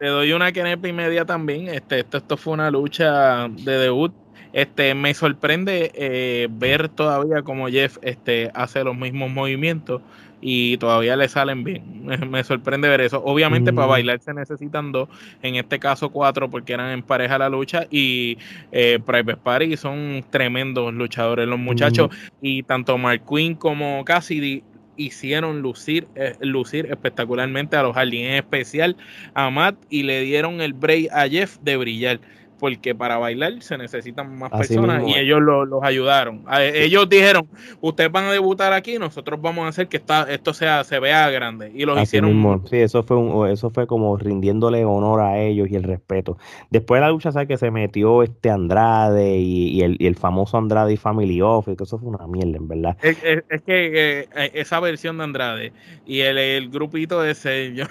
Le doy una kenepa y media también. Este, esto, esto fue una lucha de debut. Este, me sorprende eh, ver todavía como Jeff este, hace los mismos movimientos y todavía le salen bien. Me, sorprende ver eso. Obviamente para bailar se necesitan dos, en este caso cuatro porque eran en pareja la lucha. Y eh, Private Party son tremendos luchadores. Los muchachos y tanto Mark Quinn como Cassidy hicieron lucir, eh, lucir espectacularmente a los Hardy, en especial a Matt y le dieron el break a Jeff de brillar porque para bailar se necesitan más personas y ellos los ayudaron. Ellos dijeron, ustedes van a debutar aquí, nosotros vamos a hacer que esto sea se vea grande y los hicieron.
Sí, eso fue un, eso fue como rindiéndole honor a ellos y el respeto. Después de la lucha, ¿sabes que se metió este Andrade y, el, famoso Andrade y Family Office? Eso fue una mierda, en verdad.
Es, que eh, esa versión de Andrade y el, grupito ese, yo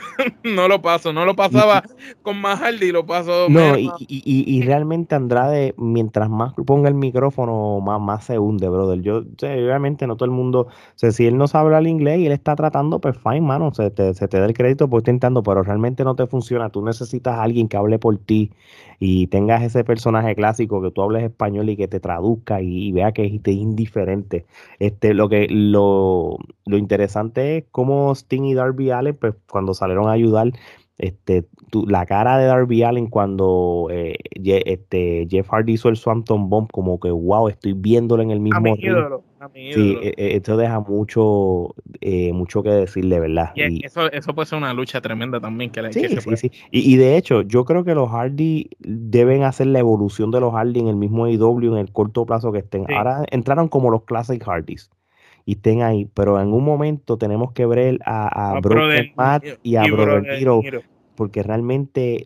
no lo paso, no lo pasaba con más Hardy, lo paso.
No, y realmente Andrade, mientras más ponga el micrófono, más, más se hunde, brother. Yo, obviamente no todo el mundo, o sea, si él no sabe hablar inglés y él está tratando, pues fine, mano, se te, se te da el crédito por intentando, pero realmente no te funciona. Tú necesitas a alguien que hable por ti y tengas ese personaje clásico, que tú hables español y que te traduzca y, vea que es indiferente. Este, lo que lo, lo interesante es cómo Sting y Darby Allen, pues cuando salieron a ayudar, este, la cara de Darby Allen cuando eh, este, Jeff Hardy hizo el Swanton Bomb, como que wow, estoy viéndolo en el mismo. A sí, e, e, esto deja mucho, eh, mucho que decirle, ¿verdad?
Y, eso, eso puede ser una lucha tremenda también. Que,
sí, sí, sí. Y, de hecho, yo creo que los Hardy deben hacer la evolución de los Hardy en el mismo IW en el corto plazo que estén. Ahora entraron como los Classic Hardys y estén ahí. Pero en un momento tenemos que ver a, a, Broken Matt y a Brother, Hero, porque realmente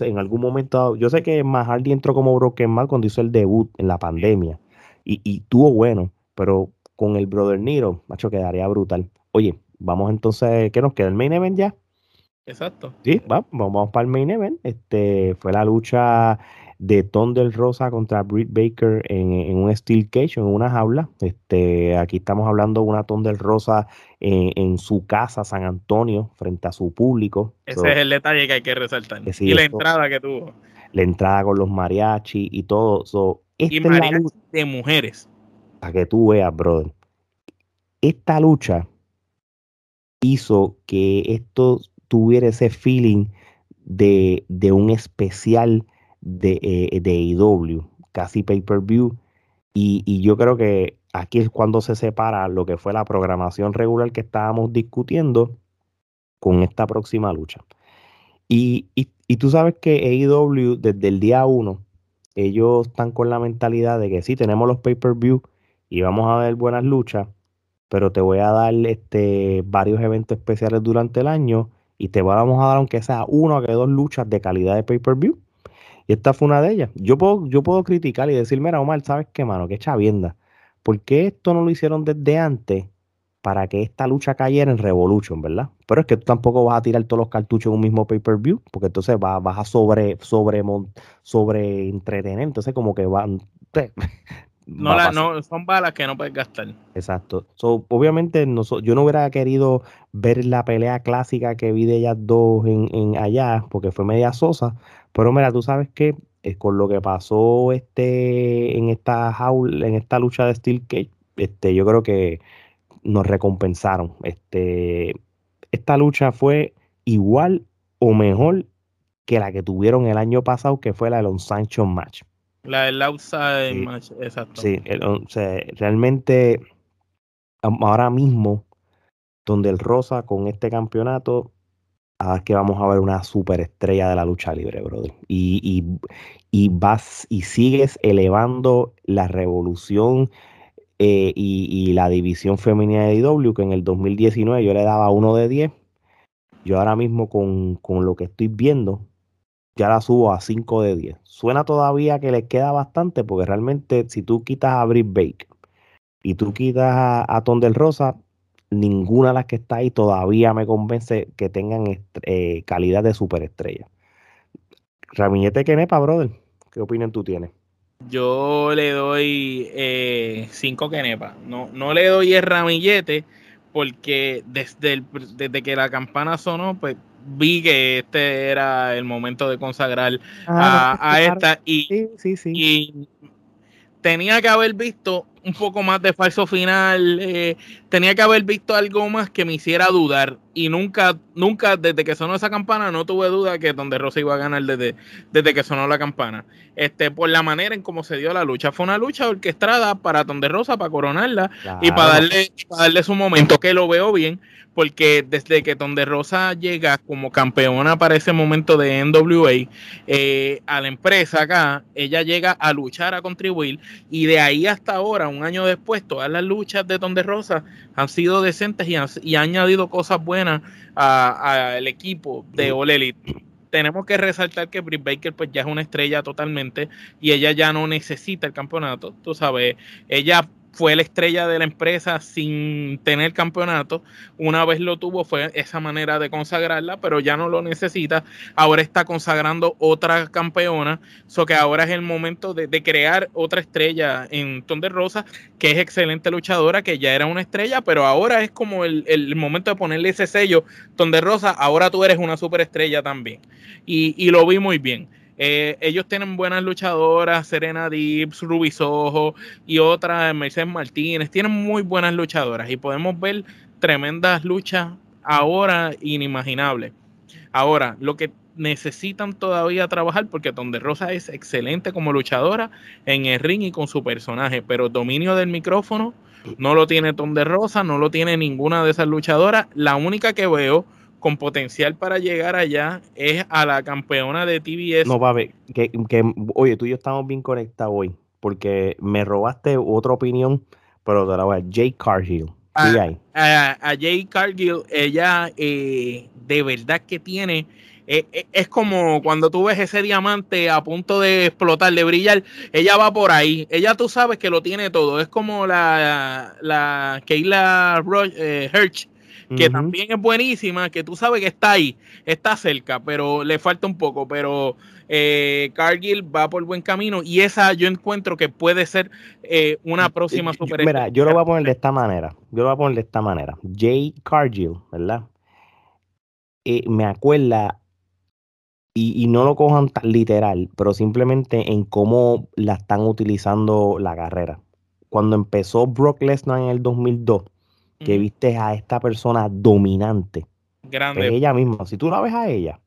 en algún momento, yo sé que Mahardy entró como Broken Matt cuando hizo el debut en la pandemia y, y tuvo bueno, pero con el Brother Nero, macho, quedaría brutal. Oye, vamos entonces, ¿qué nos queda? ¿El main event ya?
Exacto.
Sí, vamos, vamos para el main event. Este fue la lucha de Thunder Rosa contra Britt Baker en, un Steel Cage, en una jaula. Este, aquí estamos hablando de una Thunder Rosa en, su casa, San Antonio, frente a su público.
Ese es el detalle que hay que resaltar. y la entrada que tuvo.
La entrada con los mariachi y todo.
y mariachi de mujeres.
Para que tú veas, brother. Esta lucha hizo que esto tuviera ese feeling de, de un especial de, eh, de IW, casi pay-per-view. Y, yo creo que aquí es cuando se separa lo que fue la programación regular que estábamos discutiendo con esta próxima lucha. Y, y, tú sabes que AEW desde el día uno, ellos están con la mentalidad de que sí, tenemos los pay-per-view y vamos a ver buenas luchas, pero te voy a dar este, varios eventos especiales durante el año y te vamos a dar aunque sea uno o dos luchas de calidad de pay-per-view y esta fue una de ellas. Yo puedo, yo puedo criticar y decir, mira, Omar, ¿sabes qué, mano? Qué chavienda. ¿Por qué esto no lo hicieron desde antes para que esta lucha cayera en Revolution, verdad? Pero es que tú tampoco vas a tirar todos los cartuchos en un mismo pay-per-view, porque entonces vas, vas a sobre, sobre, sobre entretener. Entonces, como que van.
No, la, no, son balas que no puedes gastar.
Exacto. obviamente yo no hubiera querido ver la pelea clásica que vi de ellas dos en, en allá, porque fue media sosa, pero mira, tú sabes que eh, con lo que pasó este en esta jaula, en esta lucha de Steel Cage, este, yo creo que nos recompensaron. Este, esta lucha fue igual o mejor que la que tuvieron el año pasado, que fue la del Sanction Match.
La del Outside Match, exacto.
Sí, realmente ahora mismo, donde el Rosa con este campeonato a que vamos a ver una superestrella de la lucha libre, brother. Y, y, vas y sigues elevando la revolución eh, y, la división femenina de IW, que en el 2019 yo le daba uno de 10. Yo ahora mismo con, con lo que estoy viendo, ya la subo a 5 de 10. Suena todavía que le queda bastante, porque realmente si tú quitas a Britt Bake y tú quitas a, a Ton del Rosa, ninguna de las que está ahí todavía me convence que tengan eh, calidad de superestrella. Ramillete Kenepa, brother, ¿qué opinión tú tienes?
Yo le doy eh, cinco Kenepa. No, no le doy el ramillete porque desde, desde que la campana sonó, pues vi que este era el momento de consagrar a, esta y, y tenía que haber visto un poco más de falso final, eh, tenía que haber visto algo más que me hiciera dudar y nunca, nunca desde que sonó esa campana no tuve duda que donde Rosa iba a ganar desde, desde que sonó la campana. Este, por la manera en cómo se dio la lucha, fue una lucha orquestada para donde Rosa, para coronarla y para darle, para darle su momento, que lo veo bien, porque desde que Donde Rosa llega como campeona para ese momento de NWA eh, a la empresa acá, ella llega a luchar, a contribuir, y de ahí hasta ahora, un año después, todas las luchas de Donde Rosa han sido decentes y han, y añadido cosas buenas al equipo de All Elite. Tenemos que resaltar que Britt Baker pues ya es una estrella totalmente y ella ya no necesita el campeonato, tú sabes, ella fue la estrella de la empresa sin tener campeonato. Una vez lo tuvo, fue esa manera de consagrarla, pero ya no lo necesita. Ahora está consagrando otra campeona. So que ahora es el momento de, crear otra estrella en Tonde Rosa, que es excelente luchadora, que ya era una estrella, pero ahora es como el, el momento de ponerle ese sello. Tonde Rosa, ahora tú eres una superestrella también. Y, y lo vi muy bien. Eh, ellos tienen buenas luchadoras, Serena Dips, Ruby y otras, Mercedes Martínez, tienen muy buenas luchadoras y podemos ver tremendas luchas ahora inimaginables. Ahora, lo que necesitan todavía trabajar, porque Donde Rosa es excelente como luchadora en el ring y con su personaje, pero dominio del micrófono no lo tiene Donde Rosa, no lo tiene ninguna de esas luchadoras. La única que veo con potencial para llegar allá es a la campeona de TBS.
No, va que, que, oye, tú y yo estamos bien conectados hoy, porque me robaste otra opinión, pero te la voy a Jay Cargill.
A, a, Jay Cargill, ella eh, de verdad que tiene, eh, eh, es como cuando tú ves ese diamante a punto de explotar, de brillar, ella va por ahí, ella tú sabes que lo tiene todo, es como la, la Kayla Hirsch que también es buenísima, que tú sabes que está ahí, está cerca, pero le falta un poco, pero eh, Cargill va por buen camino y esa yo encuentro que puede ser eh, una próxima super.
Mira, yo lo voy a poner de esta manera, yo lo voy a poner de esta manera. Jay Cargill, ¿verdad? Eh, me acuerda y, y, no lo cojan tan literal, pero simplemente en cómo la están utilizando la carrera. Cuando empezó Brock Lesnar en el 2002, que viste a esta persona dominante. Grande. ella misma, si tú la ves a ella,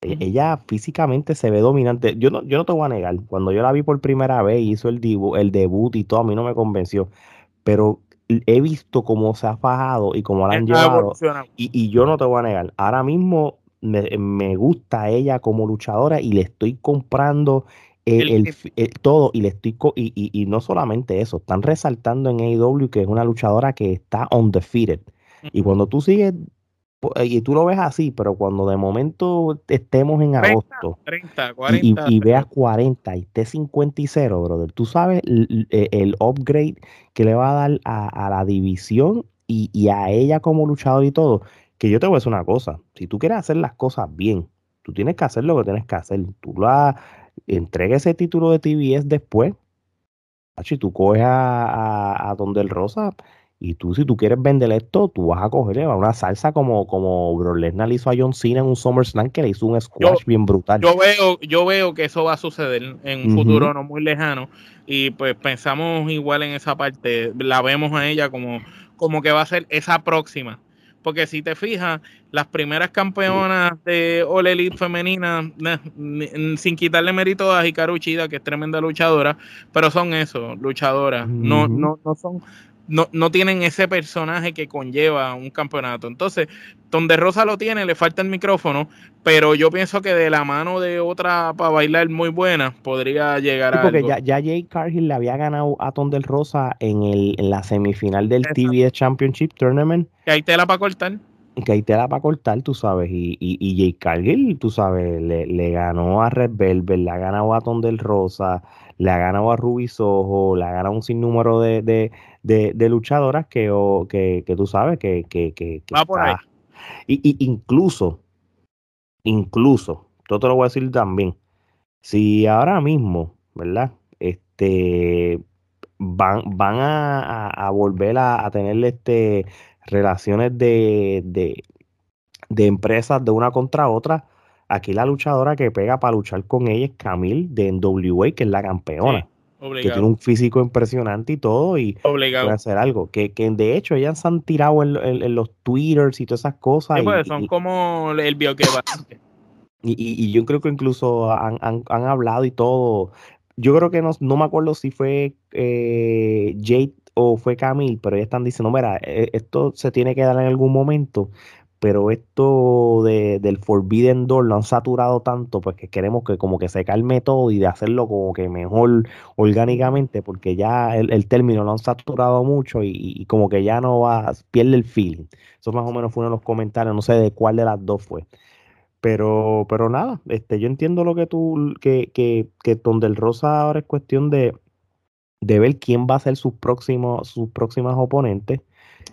e, ella físicamente se ve dominante. Yo no, yo no te voy a negar, cuando yo la vi por primera vez, hizo el, el debut y todo, a mí no me convenció. Pero he visto cómo se ha fajado y cómo la han llevado. Y, y, yo no te voy a negar, ahora mismo me, me, gusta ella como luchadora y le estoy comprando el, todo y le estoy y, y, no solamente eso, están resaltando en AEW que es una luchadora que está undefeated. Y cuando tú sigues y tú lo ves así, pero cuando de momento estemos en agosto y, veas 40 y esté 50 y 0, brother, tú sabes el, upgrade que le va a dar a, la división y, y, a ella como luchador y todo. Que yo te voy a decir una cosa, si tú quieres hacer las cosas bien, tú tienes que hacer lo que tienes que hacer. Tú la, entrega ese título de TBS después. Y tú coges a, Donde el Rosa y tú, si tú quieres vender esto, tú vas a cogerle una salsa como, como Bro le hizo a John Cena en un SummerSlam que le hizo un squash bien brutal.
Yo veo, yo veo que eso va a suceder en un futuro no muy lejano. Y pues pensamos igual en esa parte. La vemos a ella como, como que va a ser esa próxima. Porque si te fijas, las primeras campeonas de All Elite femenina, sin quitarle mérito a Hikaru Uchida, que es tremenda luchadora, pero son eso, luchadoras. No, no, no son no, no tienen ese personaje que conlleva un campeonato. Entonces, donde Rosa lo tiene, le falta el micrófono, pero yo pienso que de la mano de otra para bailar muy buena podría llegar a.
Porque ya, ya Jay Cargill le había ganado a Ton del Rosa en, el, en la semifinal del TBS Championship Tournament.
Que hay tela para cortar.
Que hay tela para cortar, tú sabes. Y, y, y Jay Cargill, tú sabes, le, le ganó a Red Velvet, le ha ganado a Ton del Rosa, le ha ganado a Ruby Soho, le ha ganado un sinnúmero de, de, de, luchadoras que, que, que, tú sabes que, que, que,
Va por ahí.
Y, incluso, incluso, yo te lo voy a decir también, si ahora mismo, ¿verdad? Este, van, van a, volver a, a, tener este, relaciones de, de, de empresas de una contra otra, Aquí la luchadora que pega para luchar con ella es Camille de NWA, que es la campeona. Que tiene un físico impresionante y todo, y puede hacer algo. Que, que de hecho ellas se han tirado en, los twitters y todas esas cosas.
Pues, son como el bio que va.
Y, y, yo creo que incluso han, han, han, hablado y todo. Yo creo que no, no me acuerdo si fue eh, Jade o fue Camille, pero ellas están diciendo, mira, e, esto se tiene que dar en algún momento pero esto de, del Forbidden Door lo han saturado tanto, pues que queremos que como que se calme todo y de hacerlo como que mejor orgánicamente, porque ya el, término lo han saturado mucho y, como que ya no va, pierde el feeling. Eso más o menos fue uno de los comentarios, no sé de cuál de las dos fue. Pero, pero nada, este, yo entiendo lo que tú, que, que, que donde el Rosa ahora es cuestión de, de ver quién va a ser sus próximos, sus próximas oponentes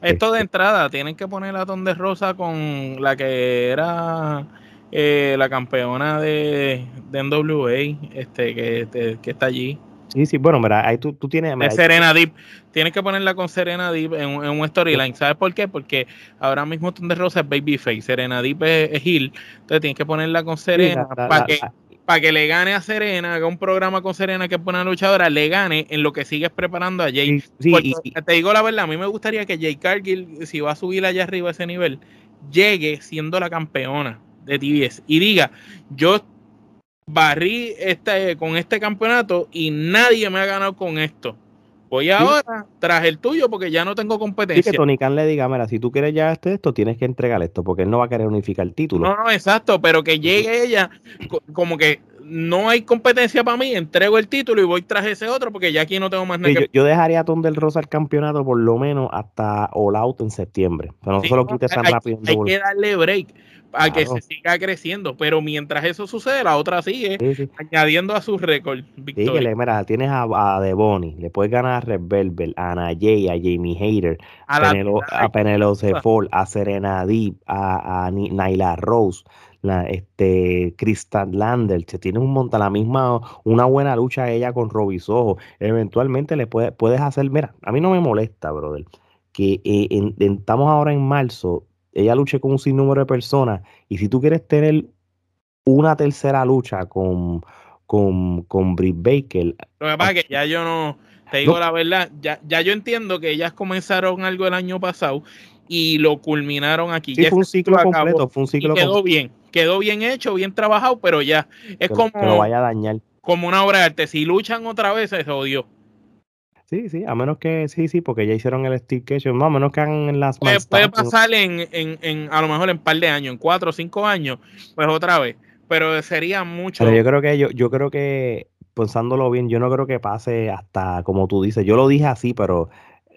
esto de entrada, tienen que poner a de Rosa con la que era eh, la campeona de, de NWA, este, que, que, está allí.
Sí, sí, bueno, mira, ahí tú, tú tienes...
Serena Deep. Tienes que ponerla con Serena Deep en, en un storyline. ¿Sabes por qué? Porque ahora mismo de Rosa es Babyface, Serena Deep es, es Hill. Entonces tienes que ponerla con Serena para que para que le gane a Serena, haga un programa con Serena que es buena luchadora, le gane en lo que sigues preparando a Jay. te digo la verdad, a mí me gustaría que Jay Cargill, si va a subir allá arriba a ese nivel, llegue siendo la campeona de TBS y diga, yo barrí este, con este campeonato y nadie me ha ganado con esto. Voy ahora tras el tuyo porque ya no tengo competencia.
Sí, que Tony Khan le diga, mira, si tú quieres ya este, esto, tienes que entregar esto, porque él no va a querer unificar el título.
No, no, exacto, pero que llegue ella como que no hay competencia para mí, entrego el título y voy tras ese otro porque ya aquí no tengo más
nada. yo, yo, dejaría a Tom del Rosa el campeonato por lo menos hasta All Out en septiembre. Pero no se lo quites tan rápido.
Hay que darle break a que se siga creciendo, pero mientras eso sucede, la otra sigue añadiendo a su récord.
Sí, mira, tienes a, a Devoni, le puedes ganar a Red Velvet, a Ana Jay, a Jamie Hater, a, Penelope Fall, a Serena Deep, a, a Naila Rose la, este, Crystal Lander, se tiene un montón, la misma, una buena lucha ella con Robbie Soho, eventualmente le puede, puedes hacer, mira, a mí no me molesta, brother, que eh, estamos ahora en marzo, ella luche con un sinnúmero de personas, y si tú quieres tener una tercera lucha con, con, con Britt Baker.
Lo que pasa es que ya yo no, te digo la verdad, ya, ya yo entiendo que ellas comenzaron algo el año pasado y lo culminaron aquí.
Sí, fue un ciclo completo, fue un ciclo
quedó bien, quedó bien hecho, bien trabajado, pero ya es como
que lo vaya a dañar.
Como una obra de arte, si luchan otra vez se jodió.
Sí, sí, a menos que sí, sí, porque ya hicieron el Steve Cage, más o menos que hagan en las
puede, puede pasar en, en, en, a lo mejor en un par de años, en cuatro o cinco años, pues otra vez. Pero sería mucho.
Pero yo creo que yo, yo creo que pensándolo bien, yo no creo que pase hasta como tú dices. Yo lo dije así, pero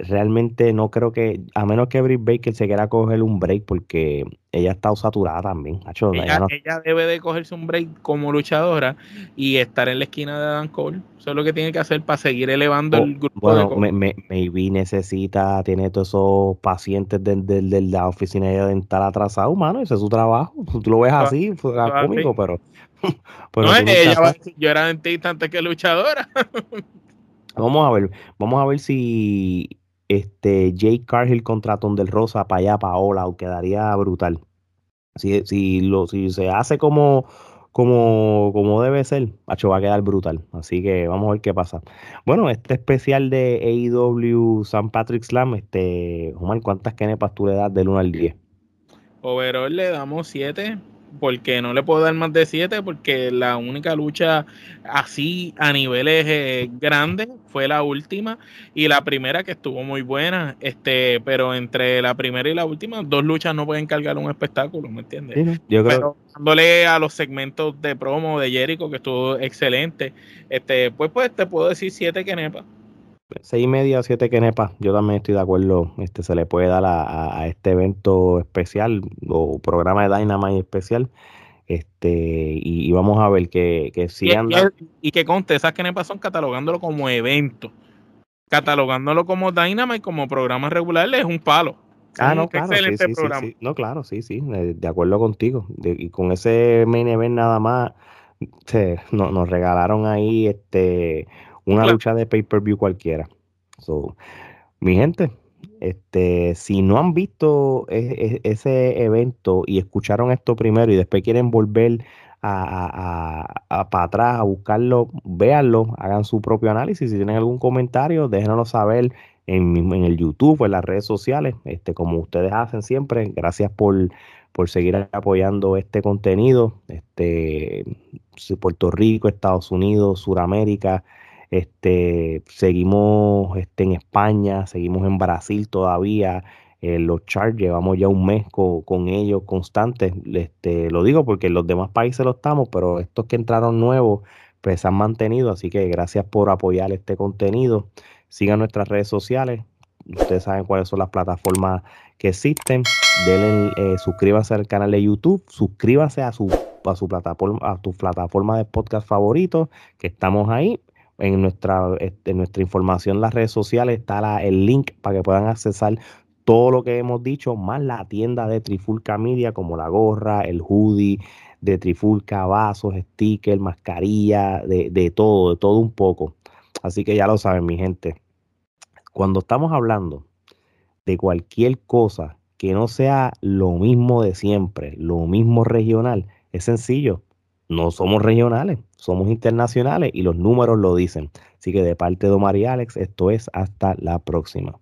realmente no creo que, a menos que Britt Baker se quiera coger un break, porque ella está saturada también.
ella, debe de cogerse un break como luchadora y estar en la esquina de Dan Cole. Eso es lo que tiene que hacer para seguir elevando el grupo.
Bueno, me, maybe necesita, tiene todos esos pacientes de, la oficina de dental atrasados, humano, ese es su trabajo. Tú lo ves así, fue cómico, pero...
no, ella yo era dentista antes que luchadora.
Vamos a ver, vamos a ver si este, Jake Cargill contra Ton del Rosa para allá, para Ola, quedaría brutal. Si, si, lo, si se hace como, como, como debe ser, va a quedar brutal. Así que vamos a ver qué pasa. Bueno, este especial de AEW San Patrick Slam, este, Omar, ¿cuántas kenepas tú le das del 1 al 10?
Overall le damos 7 porque no le puedo dar más de 7 porque la única lucha así a niveles eh, grandes fue la última y la primera que estuvo muy buena, este, pero entre la primera y la última dos luchas no pueden cargar un espectáculo, ¿me entiendes?
yo creo
dándole a los segmentos de promo de Jericho que estuvo excelente, este, pues pues te puedo decir 7 que nepa
seis y media, siete quenepas, yo también estoy de acuerdo, este se le puede dar a, este evento especial o programa de Dynamite especial. Este, y, vamos a ver que, que si
y, y, que conste, esas quenepas son catalogándolo como evento. catalogándolo como Dynamite, como programa regular, es un palo.
Ah, no, claro, excelente sí, programa. Sí, no, claro, sí, sí, de acuerdo contigo. y con ese main event nada más, nos regalaron ahí este una lucha de pay-per-view cualquiera. So, mi gente, este, si no han visto e, e, ese evento y escucharon esto primero y después quieren volver a, para atrás a buscarlo, véanlo, hagan su propio análisis. Si tienen algún comentario, déjenoslo saber en, en el YouTube, en las redes sociales, este, como ustedes hacen siempre. Gracias por, por seguir apoyando este contenido. Este, Puerto Rico, Estados Unidos, Suramérica. Este, seguimos este, en España, seguimos en Brasil todavía. Eh, los charts, llevamos ya un mes con, ellos constantes. Este, lo digo porque en los demás países lo estamos, pero estos que entraron nuevos, pues se han mantenido. Así que gracias por apoyar este contenido. Sigan nuestras redes sociales. Ustedes saben cuáles son las plataformas que existen. Denle, eh, suscríbanse al canal de YouTube, suscríbanse a su, a su plataforma, a tu plataforma de podcast favorito, que estamos ahí en nuestra, este, nuestra información en las redes sociales está el link para que puedan accesar todo lo que hemos dicho, más la tienda de Trifulca Media, como la gorra, el hoodie de Trifulca, vasos, stickers, mascarilla, de, de todo, de todo un poco. Así que ya lo saben, mi gente. Cuando estamos hablando de cualquier cosa que no sea lo mismo de siempre, lo mismo regional, es sencillo no somos regionales, somos internacionales y los números lo dicen. Así que de parte de Omar y Alex, esto es hasta la próxima.